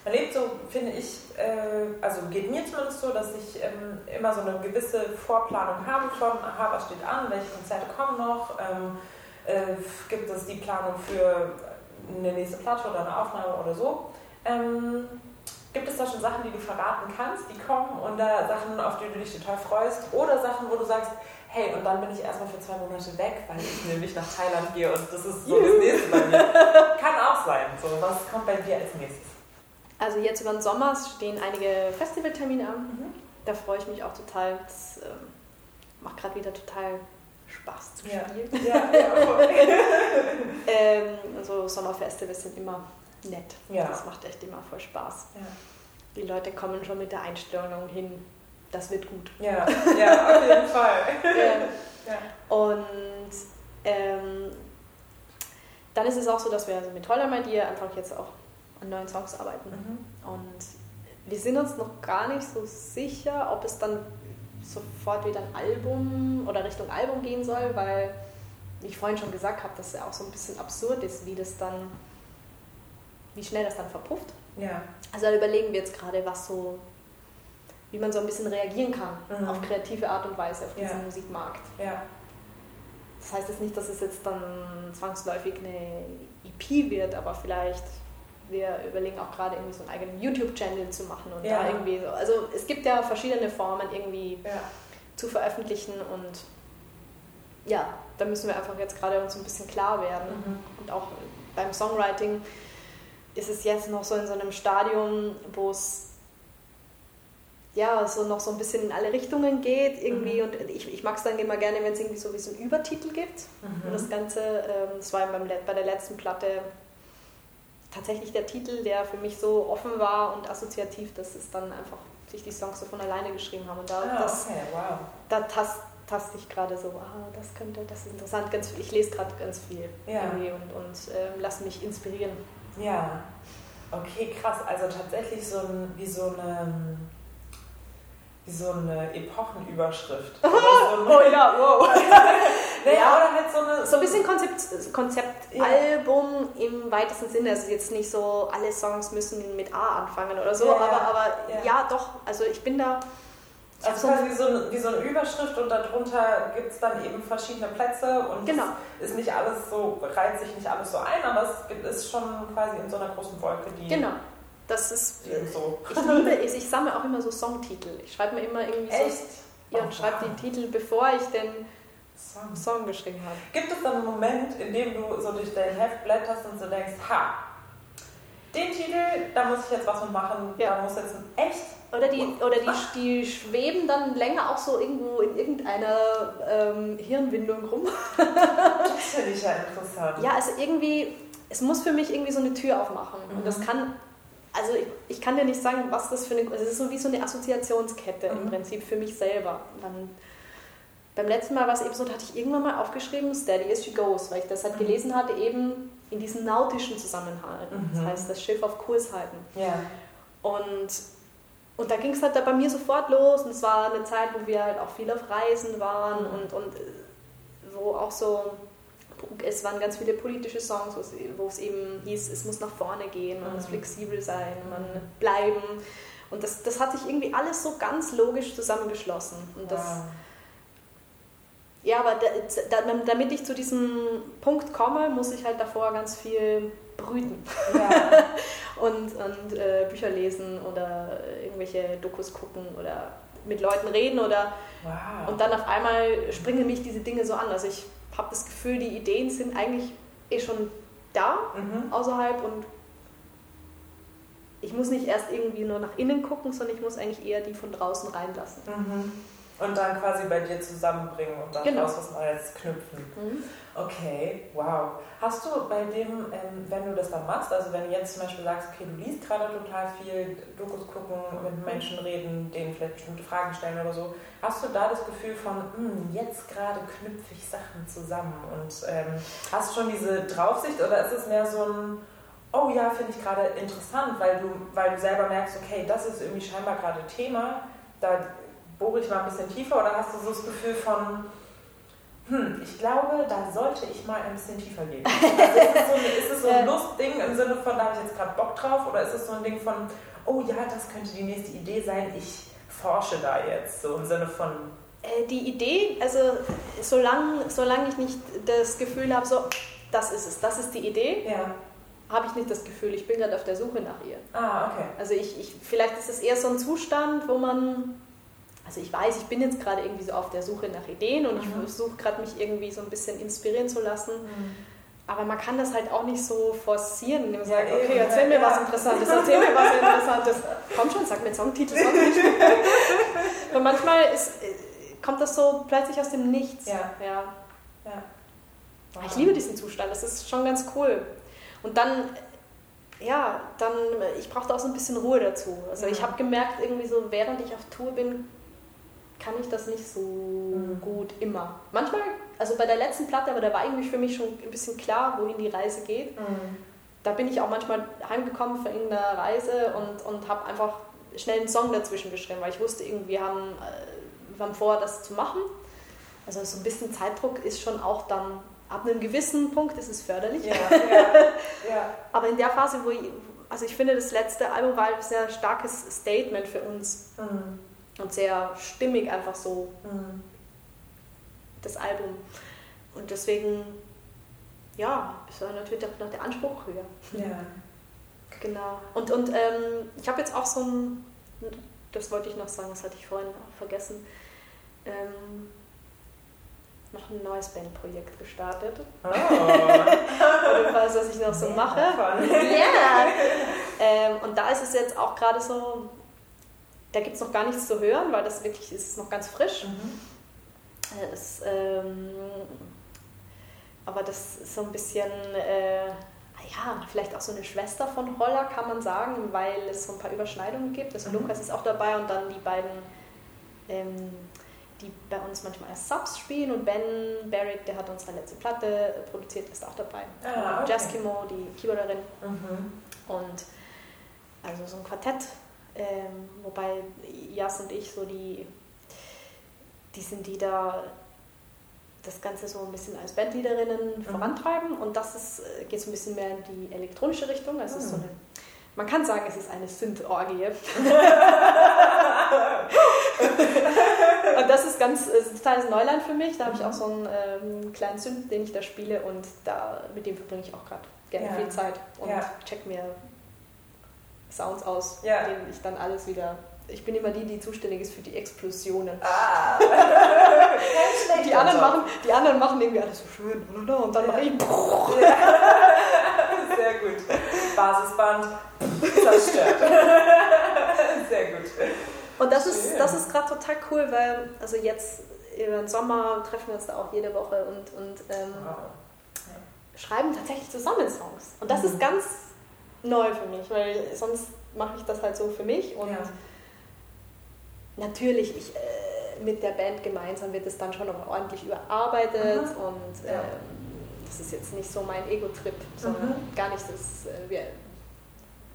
man lebt so, finde ich, äh, also geht mir zumindest so, dass ich ähm, immer so eine gewisse Vorplanung habe von, aha, was steht an, welche Konzerte kommen noch, ähm, äh, gibt es die Planung für eine nächste Platte oder eine Aufnahme oder so. Ähm, gibt es da schon Sachen, die du verraten kannst, die kommen und da Sachen, auf die du dich total freust oder Sachen, wo du sagst, hey, und dann bin ich erstmal für zwei Monate weg, weil ich nämlich nach Thailand gehe und das ist so das nächste bei mir. Kann auch sein. So, was kommt bei dir als nächstes?
Also jetzt über den Sommer stehen einige Festivaltermine an. Mhm. Da freue ich mich auch total. Das ähm, macht gerade wieder total Spaß zu spielen. Ja, ja, ja ähm, also Sommerfestivals sind immer nett. Ja. Das macht echt immer voll Spaß. Ja. Die Leute kommen schon mit der Einstellung hin, das wird gut.
Ja, ja auf jeden Fall.
ja. Und ähm, dann ist es auch so, dass wir also mit Toller My Dear einfach jetzt auch an neuen Songs arbeiten. Mhm. Und wir sind uns noch gar nicht so sicher, ob es dann sofort wieder ein Album oder Richtung Album gehen soll, weil, wie ich vorhin schon gesagt habe, dass es ja auch so ein bisschen absurd ist, wie das dann, wie schnell das dann verpufft. Ja. Also da überlegen wir jetzt gerade, was so, wie man so ein bisschen reagieren kann mhm. auf kreative Art und Weise auf diesen ja. Musikmarkt. Ja. Das heißt jetzt nicht, dass es jetzt dann zwangsläufig eine EP wird, aber vielleicht wir überlegen auch gerade irgendwie so einen eigenen YouTube-Channel zu machen und ja. da irgendwie so. Also es gibt ja verschiedene Formen irgendwie ja. zu veröffentlichen und ja, da müssen wir einfach jetzt gerade uns ein bisschen klar werden. Mhm. Und auch beim Songwriting ist es jetzt noch so in so einem Stadium, wo es ja, so noch so ein bisschen in alle Richtungen geht irgendwie mhm. und ich, ich mag es dann immer gerne, wenn es irgendwie so wie so einen Übertitel gibt mhm. und das Ganze, ähm, das war beim, bei der letzten Platte tatsächlich der Titel, der für mich so offen war und assoziativ, dass es dann einfach sich die Songs so von alleine geschrieben haben. Und da, ah, das, okay, wow. da tast, taste ich gerade so, ah, das könnte, das ist interessant. Ganz, ich lese gerade ganz viel ja. irgendwie und, und äh, lasse mich inspirieren.
Ja, okay, krass. Also tatsächlich so ein, wie so eine wie so eine Epochenüberschrift. so
oh ja, wow. naja, ja, oder halt so eine. So ein bisschen Konzept, Konzeptalbum ja. im weitesten Sinne. Also jetzt nicht so, alle Songs müssen mit A anfangen oder so, ja, aber, aber ja. ja. doch. Also ich bin da.
Ich also quasi wie so, eine, wie so eine Überschrift und darunter gibt es dann eben verschiedene Plätze und genau. es ist nicht alles so, reiht sich nicht alles so ein, aber es ist schon quasi in so einer großen Wolke, die.
Genau das ist. So. Ich liebe es, ich sammle auch immer so Songtitel. Ich schreibe mir immer irgendwie Echt? so. Ja, und oh, schreibe den Titel, bevor ich den Song, Song geschrieben habe.
Gibt es dann einen Moment, in dem du so durch dein Heft blätterst und so denkst, ha, den Titel, da muss ich jetzt was mitmachen, ja. da muss jetzt ein echt.
Oder die, oder die, die schweben dann länger auch so irgendwo in irgendeiner ähm, Hirnwindung rum.
das finde ich ja interessant.
Ja, also irgendwie, es muss für mich irgendwie so eine Tür aufmachen. Mhm. Und das mhm. kann also ich, ich, kann dir nicht sagen, was das für eine, also es ist so wie so eine Assoziationskette mhm. im Prinzip für mich selber. Dann, beim letzten Mal war es eben so, da hatte ich irgendwann mal aufgeschrieben, Steady as she goes, weil ich das halt mhm. gelesen hatte, eben in diesem nautischen Zusammenhang. Mhm. Das heißt, das Schiff auf Kurs halten. Ja. Und, und da ging es halt da bei mir sofort los und es war eine Zeit, wo wir halt auch viel auf Reisen waren mhm. und, und wo auch so es waren ganz viele politische Songs, wo es eben hieß, es muss nach vorne gehen, man muss mhm. flexibel sein, man bleiben. Und das, das hat sich irgendwie alles so ganz logisch zusammengeschlossen. Und das, ja, aber da, da, damit ich zu diesem Punkt komme, muss ich halt davor ganz viel brüten. Ja. und und äh, Bücher lesen oder irgendwelche Dokus gucken oder mit Leuten reden oder wow. und dann auf einmal springen mich diese Dinge so an. Also ich habe das Gefühl, die Ideen sind eigentlich eh schon da mhm. außerhalb und ich muss nicht erst irgendwie nur nach innen gucken, sondern ich muss eigentlich eher die von draußen reinlassen.
Mhm. Und dann quasi bei dir zusammenbringen und dann genau. was Neues knüpfen. Mhm. Okay, wow. Hast du bei dem, ähm, wenn du das dann machst, also wenn du jetzt zum Beispiel sagst, okay, du liest gerade total viel, Dokus gucken, mit Menschen reden, denen vielleicht bestimmte Fragen stellen oder so, hast du da das Gefühl von, hm, jetzt gerade knüpfe ich Sachen zusammen und ähm, hast du schon diese Draufsicht oder ist es mehr so ein, oh ja, finde ich gerade interessant, weil du, weil du selber merkst, okay, das ist irgendwie scheinbar gerade Thema, da bohre ich mal ein bisschen tiefer oder hast du so das Gefühl von, hm, ich glaube, da sollte ich mal ein bisschen tiefer gehen. Also ist es so, ein, ist es so ein Lustding im Sinne von, da habe ich jetzt gerade Bock drauf oder ist es so ein Ding von, oh ja, das könnte die nächste Idee sein, ich forsche da jetzt, so im Sinne von...
Äh, die Idee, also solange solang ich nicht das Gefühl habe, so, das ist es, das ist die Idee, ja habe ich nicht das Gefühl, ich bin gerade auf der Suche nach ihr.
Ah, okay.
Also ich, ich, vielleicht ist es eher so ein Zustand, wo man also ich weiß, ich bin jetzt gerade irgendwie so auf der Suche nach Ideen und mhm. ich versuche gerade mich irgendwie so ein bisschen inspirieren zu lassen. Mhm. Aber man kann das halt auch nicht so forcieren, indem man ja, sagt, okay, erzähl mir ja. was Interessantes, erzähl mir was Interessantes. Komm schon, sag mir Songtitel, Songtitel. und manchmal ist, kommt das so plötzlich aus dem Nichts.
Ja. ja.
ja. Wow. Ich liebe diesen Zustand, das ist schon ganz cool. Und dann, ja, dann, ich brauchte auch so ein bisschen Ruhe dazu. Also mhm. ich habe gemerkt, irgendwie so, während ich auf Tour bin, kann ich das nicht so mhm. gut immer. Manchmal, also bei der letzten Platte, aber da war irgendwie für mich schon ein bisschen klar, wohin die Reise geht. Mhm. Da bin ich auch manchmal heimgekommen von irgendeiner Reise und, und habe einfach schnell einen Song dazwischen geschrieben, weil ich wusste irgendwie, wir haben, äh, wir haben vor, das zu machen. Also so ein bisschen Zeitdruck ist schon auch dann, ab einem gewissen Punkt ist es förderlich. Ja, ja, ja. Aber in der Phase, wo ich, also ich finde, das letzte Album war ein sehr starkes Statement für uns. Mhm und sehr stimmig einfach so mhm. das Album. Und deswegen, ja, ist natürlich auch noch der Anspruch höher.
Ja.
Genau. Und, und ähm, ich habe jetzt auch so ein, das wollte ich noch sagen, das hatte ich vorhin vergessen, ähm, noch ein neues Bandprojekt gestartet. Oh. Oder was, was ich noch so mache. Ja. Yeah. Ähm, und da ist es jetzt auch gerade so, da gibt es noch gar nichts zu hören, weil das wirklich ist noch ganz frisch. Mhm. Das, ähm, aber das ist so ein bisschen, äh, ja, vielleicht auch so eine Schwester von Holler, kann man sagen, weil es so ein paar Überschneidungen gibt. Also mhm. Lukas ist auch dabei und dann die beiden, ähm, die bei uns manchmal als Subs spielen und Ben Barrett, der hat unsere letzte Platte produziert, ist auch dabei. Ah, okay. Jaskimo, die Keyboarderin. Mhm. Und also so ein Quartett ähm, wobei Jas und ich so die, die sind, die da das Ganze so ein bisschen als Bandleaderinnen mhm. vorantreiben und das ist, äh, geht so ein bisschen mehr in die elektronische Richtung. Also mhm. so eine, man kann sagen, es ist eine Synth-Orgie. und das ist ganz ist totales Neuland für mich. Da habe ich auch so einen ähm, kleinen Synth, den ich da spiele und da, mit dem verbringe ich auch gerade gerne ja. viel Zeit und ja. check mir Sounds aus, ja. denen ich dann alles wieder. Ich bin immer die, die zuständig ist für die Explosionen. Ah. die, anderen machen, die anderen machen irgendwie alles so schön und dann ja. mache ich. Ja.
Sehr gut. Basisband zerstört. Sehr gut.
Und das ist, das ist gerade total cool, weil also jetzt über den Sommer treffen wir uns da auch jede Woche und, und ähm, wow. schreiben tatsächlich zusammen Songs. Und das mhm. ist ganz neu für mich, weil sonst mache ich das halt so für mich und ja. natürlich, ich, äh, mit der Band gemeinsam wird es dann schon noch ordentlich überarbeitet Aha. und äh, das ist jetzt nicht so mein Ego-Trip, sondern mhm. gar nicht, das, äh, wir,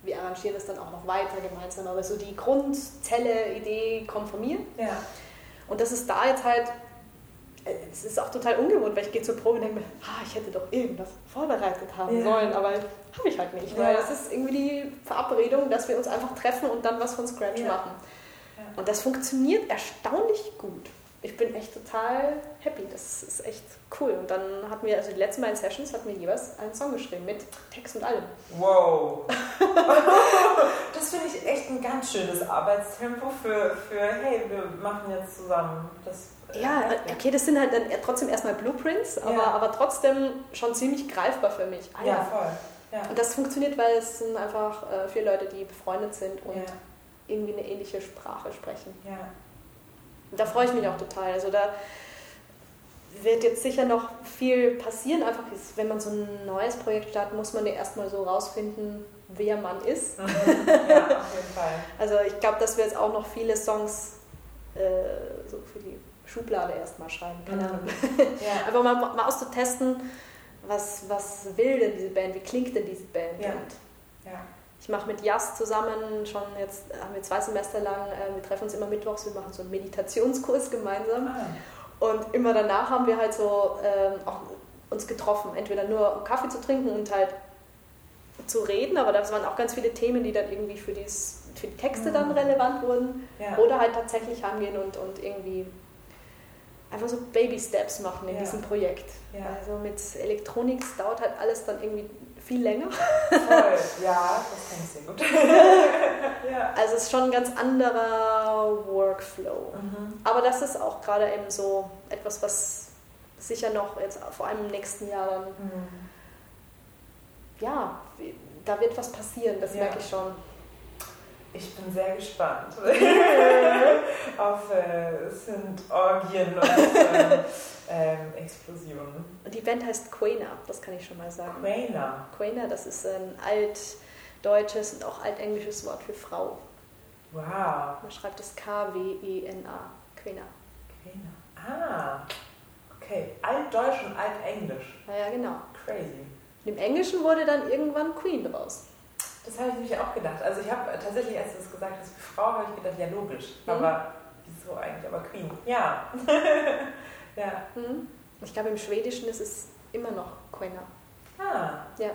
wir arrangieren das dann auch noch weiter gemeinsam, aber so die Grundzelle, Idee kommt von mir.
Ja.
Und das ist da jetzt halt es ist auch total ungewohnt, weil ich gehe zur Probe und denke mir, ah, ich hätte doch irgendwas vorbereitet haben ja. sollen, aber habe ich halt nicht, weil es ist irgendwie die Verabredung, dass wir uns einfach treffen und dann was von Scratch ja. machen. Und das funktioniert erstaunlich gut. Ich bin echt total happy. Das ist echt cool. Und dann hatten wir, also die letzten beiden Sessions hatten wir jeweils einen Song geschrieben mit Text und allem.
Wow. das finde ich echt ein ganz schönes Arbeitstempo für, für hey, wir machen jetzt zusammen. Das,
äh, ja, okay, das sind halt dann trotzdem erstmal Blueprints, aber, ja. aber trotzdem schon ziemlich greifbar für mich.
Ah, ja, ja, voll.
Ja. Und das funktioniert, weil es sind einfach äh, vier Leute, die befreundet sind und irgendwie eine ähnliche Sprache sprechen.
Ja.
Da freue ich mich auch total. Also da wird jetzt sicher noch viel passieren. Einfach, wenn man so ein neues Projekt startet, muss man ja erstmal so rausfinden, wer man ist.
Mhm. Ja, auf jeden Fall.
Also ich glaube, dass wir jetzt auch noch viele Songs äh, so für die Schublade erstmal schreiben. Keine mhm. Ahnung. Ja. Einfach mal, mal auszutesten, was, was will denn diese Band, wie klingt denn diese Band?
Ja. ja.
Ich mache mit Jas zusammen schon jetzt, haben wir zwei Semester lang, äh, wir treffen uns immer mittwochs, wir machen so einen Meditationskurs gemeinsam. Ah. Und immer danach haben wir halt so ähm, auch uns getroffen, entweder nur um Kaffee zu trinken und halt zu reden, aber das waren auch ganz viele Themen, die dann irgendwie für, dies, für die Texte dann mhm. relevant wurden.
Ja.
Oder halt tatsächlich angehen und, und irgendwie einfach so Baby-Steps machen in ja. diesem Projekt.
Ja.
Also mit Elektronik dauert halt alles dann irgendwie viel länger.
Voll, ja, das kann ich sehr gut.
ja. Also es ist schon ein ganz anderer Workflow.
Mhm.
Aber das ist auch gerade eben so etwas, was sicher noch jetzt vor allem im nächsten Jahr dann,
mhm.
ja, da wird was passieren, das ja. merke ich schon.
Ich bin sehr gespannt auf äh, sind Orgien und ähm, ähm, Explosionen.
Die Band heißt Quena, das kann ich schon mal sagen.
Quena.
Quena, das ist ein altdeutsches und auch altenglisches Wort für Frau.
Wow.
Man schreibt es K-W-E-N-A. Quena.
Quena. Ah, okay. Altdeutsch und altenglisch.
Ja, ja, genau.
Crazy.
Im Englischen wurde dann irgendwann Queen draus.
Das habe ich nämlich auch gedacht. Also ich habe tatsächlich, als du es gesagt hast, Frau, habe ich gedacht, ja logisch. Mhm. Aber wieso eigentlich? Aber Queen. Ja. ja.
Mhm. Ich glaube, im Schwedischen ist es immer noch Quena.
Ah.
Ja.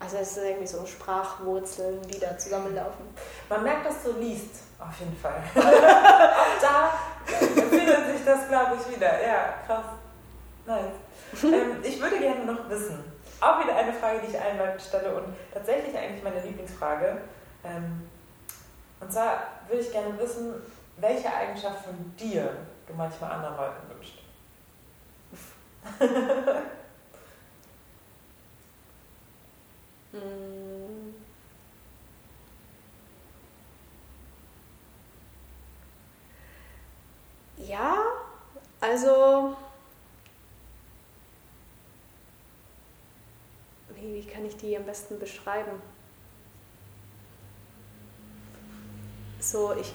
Also es ist irgendwie so Sprachwurzeln, die da zusammenlaufen.
Man merkt, dass du liest, auf jeden Fall. da findet sich das, glaube ich, wieder. Ja, krass. Nice. ähm, ich würde gerne noch wissen, auch wieder eine Frage, die ich allen Leuten stelle und tatsächlich eigentlich meine Lieblingsfrage. Ähm, und zwar würde ich gerne wissen, welche Eigenschaft von dir du manchmal anderen Leuten wünschst.
Hm. Ja, also wie, kann ich die am besten beschreiben? So, ich,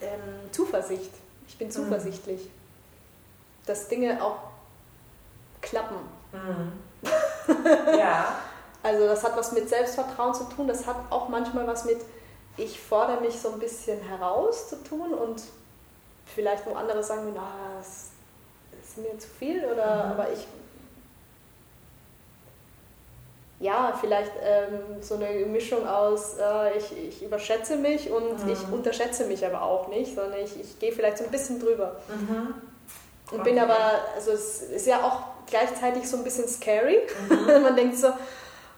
ähm, Zuversicht. Ich bin mhm. zuversichtlich, mhm. dass Dinge auch klappen.
Mhm. ja.
Also das hat was mit Selbstvertrauen zu tun, das hat auch manchmal was mit, ich fordere mich so ein bisschen heraus zu tun und vielleicht wo andere sagen, na, das ist mir zu viel oder mhm. aber ich ja, vielleicht ähm, so eine Mischung aus, äh, ich, ich überschätze mich und mhm. ich unterschätze mich aber auch nicht, sondern ich, ich gehe vielleicht so ein bisschen drüber.
Mhm.
Und okay. bin aber, also es ist ja auch gleichzeitig so ein bisschen scary. Mhm. Man denkt so,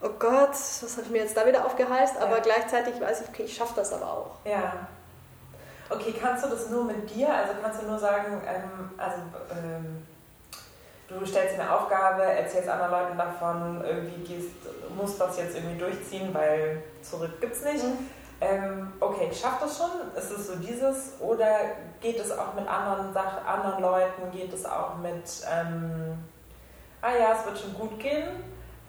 oh Gott, was habe ich mir jetzt da wieder aufgeheißt? Aber ja. gleichzeitig weiß ich, okay, ich schaffe das aber auch.
Ja. Okay, kannst du das nur mit dir? Also kannst du nur sagen, ähm, also ähm, du stellst eine Aufgabe, erzählst anderen Leuten davon, irgendwie gehst, musst das jetzt irgendwie durchziehen, weil zurück gibt es nicht. Mhm. Ähm, okay, ich schaffe das schon. Ist es so dieses? Oder geht es auch mit anderen, Sach anderen Leuten? Geht es auch mit, ähm, ah ja, es wird schon gut gehen?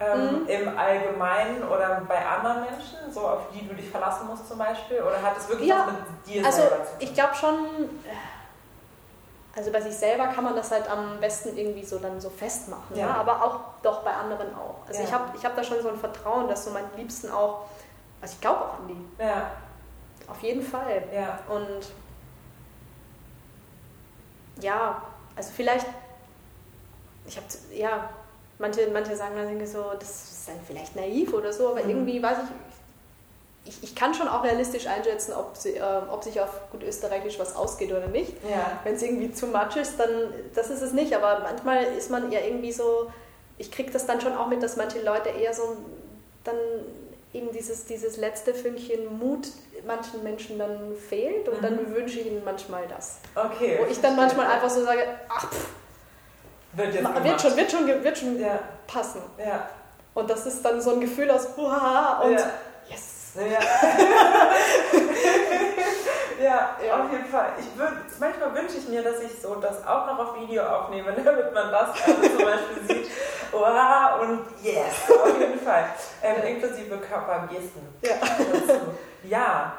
Ähm, mhm. Im Allgemeinen oder bei anderen Menschen, so auf die du dich verlassen musst zum Beispiel? Oder hat es wirklich
ja,
was mit dir
also
selber zu tun?
Ich glaube schon also bei sich selber kann man das halt am besten irgendwie so dann so festmachen, ja. ja? aber auch doch bei anderen auch. Also ja. ich habe ich hab da schon so ein Vertrauen, dass so meine Liebsten auch, also ich glaube auch an die.
Ja.
Auf jeden Fall.
Ja.
Und ja, also vielleicht, ich habe, ja, manche, manche sagen dann so, das ist dann vielleicht naiv oder so, aber mhm. irgendwie weiß ich, ich, ich kann schon auch realistisch einschätzen, ob, sie, äh, ob sich auf gut österreichisch was ausgeht oder nicht.
Ja.
Wenn es irgendwie zu much ist, dann das ist es nicht. Aber manchmal ist man ja irgendwie so, ich kriege das dann schon auch mit, dass manche Leute eher so dann eben dieses, dieses letzte Fünkchen Mut manchen Menschen dann fehlt und dann wünsche ich ihnen manchmal das.
Okay.
Wo ich dann manchmal einfach so sage, ach, pff,
wird,
wird schon, wird schon, wird schon
Ja,
passen.
ja,
Und das ist dann so ein Gefühl aus, uhaha, und
ja. Ja. ja,
Ja.
auf jeden Fall. Ich würd, manchmal wünsche ich mir, dass ich so das auch noch auf Video aufnehme, damit man das also zum Beispiel sieht. Wow, und yes, auf jeden Fall. Ähm, inklusive Körpergesten.
Ja.
Ja,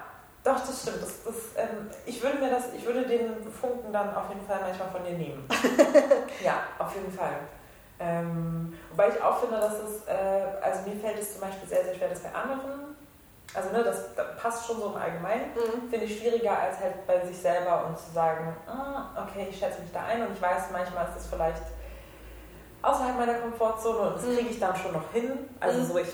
doch, das stimmt. Das, das, ähm, ich, würde mir das, ich würde den Funken dann auf jeden Fall manchmal von dir nehmen. ja, auf jeden Fall. Ähm, wobei ich auch finde, dass es, äh, also mir fällt es zum Beispiel sehr, sehr schwer, das bei anderen, also ne, das, das passt schon so im Allgemeinen,
Mhm.
finde ich schwieriger als halt bei sich selber und zu sagen, ah, okay, ich schätze mich da ein und ich weiß, manchmal ist das vielleicht außerhalb meiner Komfortzone und das
Mhm.
kriege ich dann schon noch hin. Also
Mhm.
so ich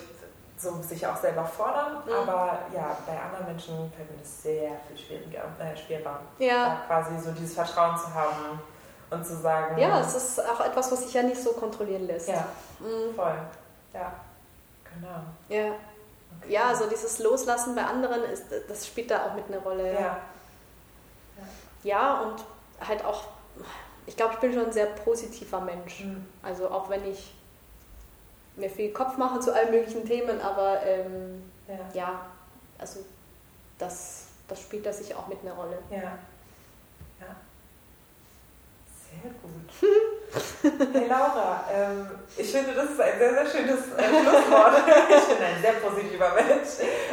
so sich auch selber fordern,
Mhm.
aber ja, bei anderen Menschen fällt mir das sehr viel schwieriger, äh, schwerer,
Ja.
da quasi so dieses Vertrauen zu haben und zu sagen,
ja, es ist auch etwas, was sich ja nicht so kontrollieren lässt.
ja,
Mhm.
voll, ja, genau.
Ja. Ja, also dieses Loslassen bei anderen, ist, das spielt da auch mit einer Rolle.
ja,
Ja, und halt auch, ich glaube, ich bin schon ein sehr positiver Mensch.
Mhm.
Also auch wenn ich mir viel Kopf mache zu allen möglichen Themen, aber ähm,
ja,
ja, also das, das spielt da sicher auch mit einer Rolle.
ja, ja. Sehr gut. Hey Laura, ähm, ich finde, das ist ein sehr, sehr schönes äh, Schlusswort. ich bin ein sehr positiver Mensch.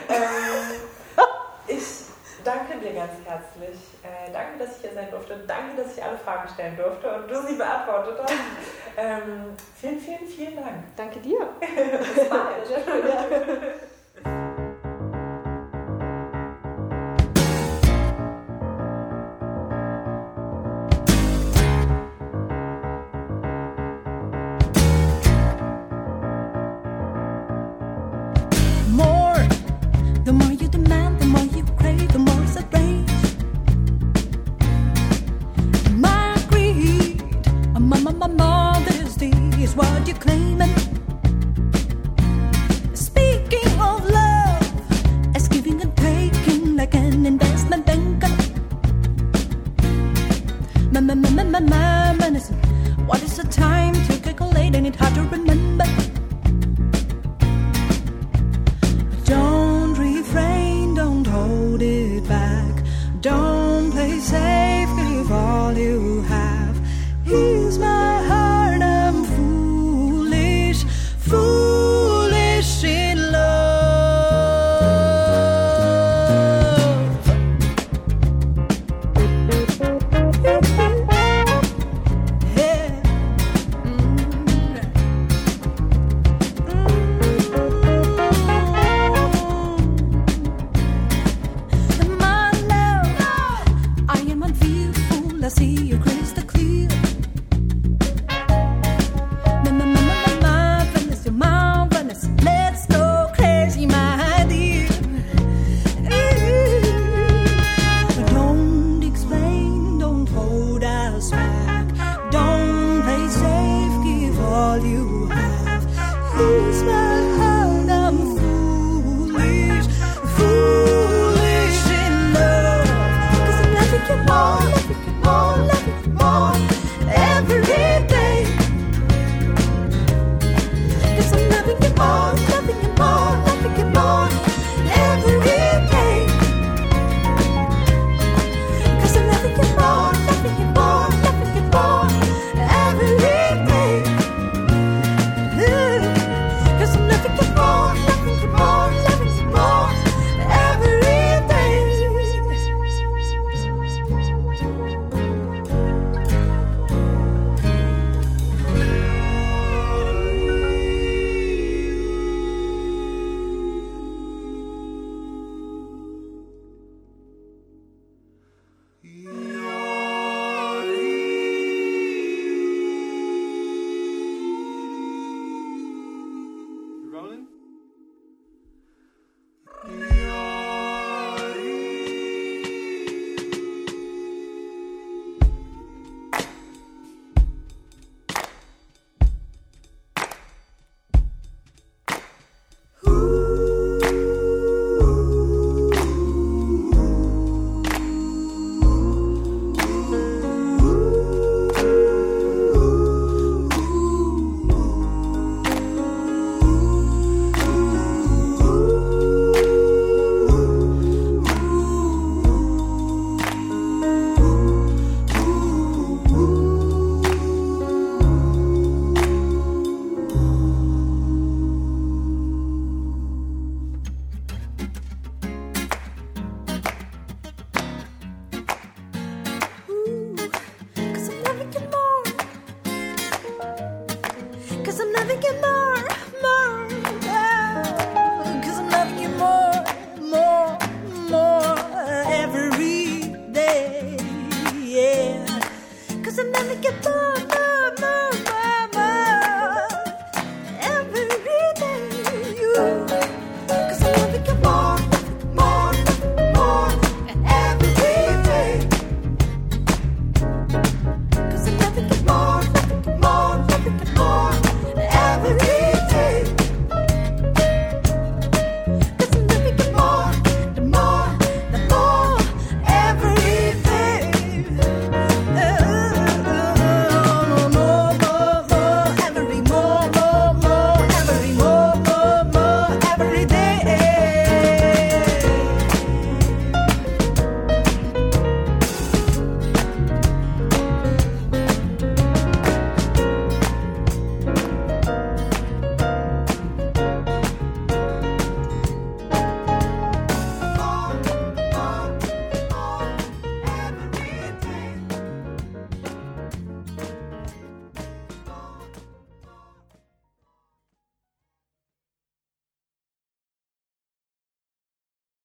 Ähm, ich danke dir ganz herzlich. Äh, danke, dass ich hier sein durfte. Danke, dass ich alle Fragen stellen durfte und du sie beantwortet hast. Ähm, vielen, vielen, vielen Dank.
Danke dir.
Bis bald.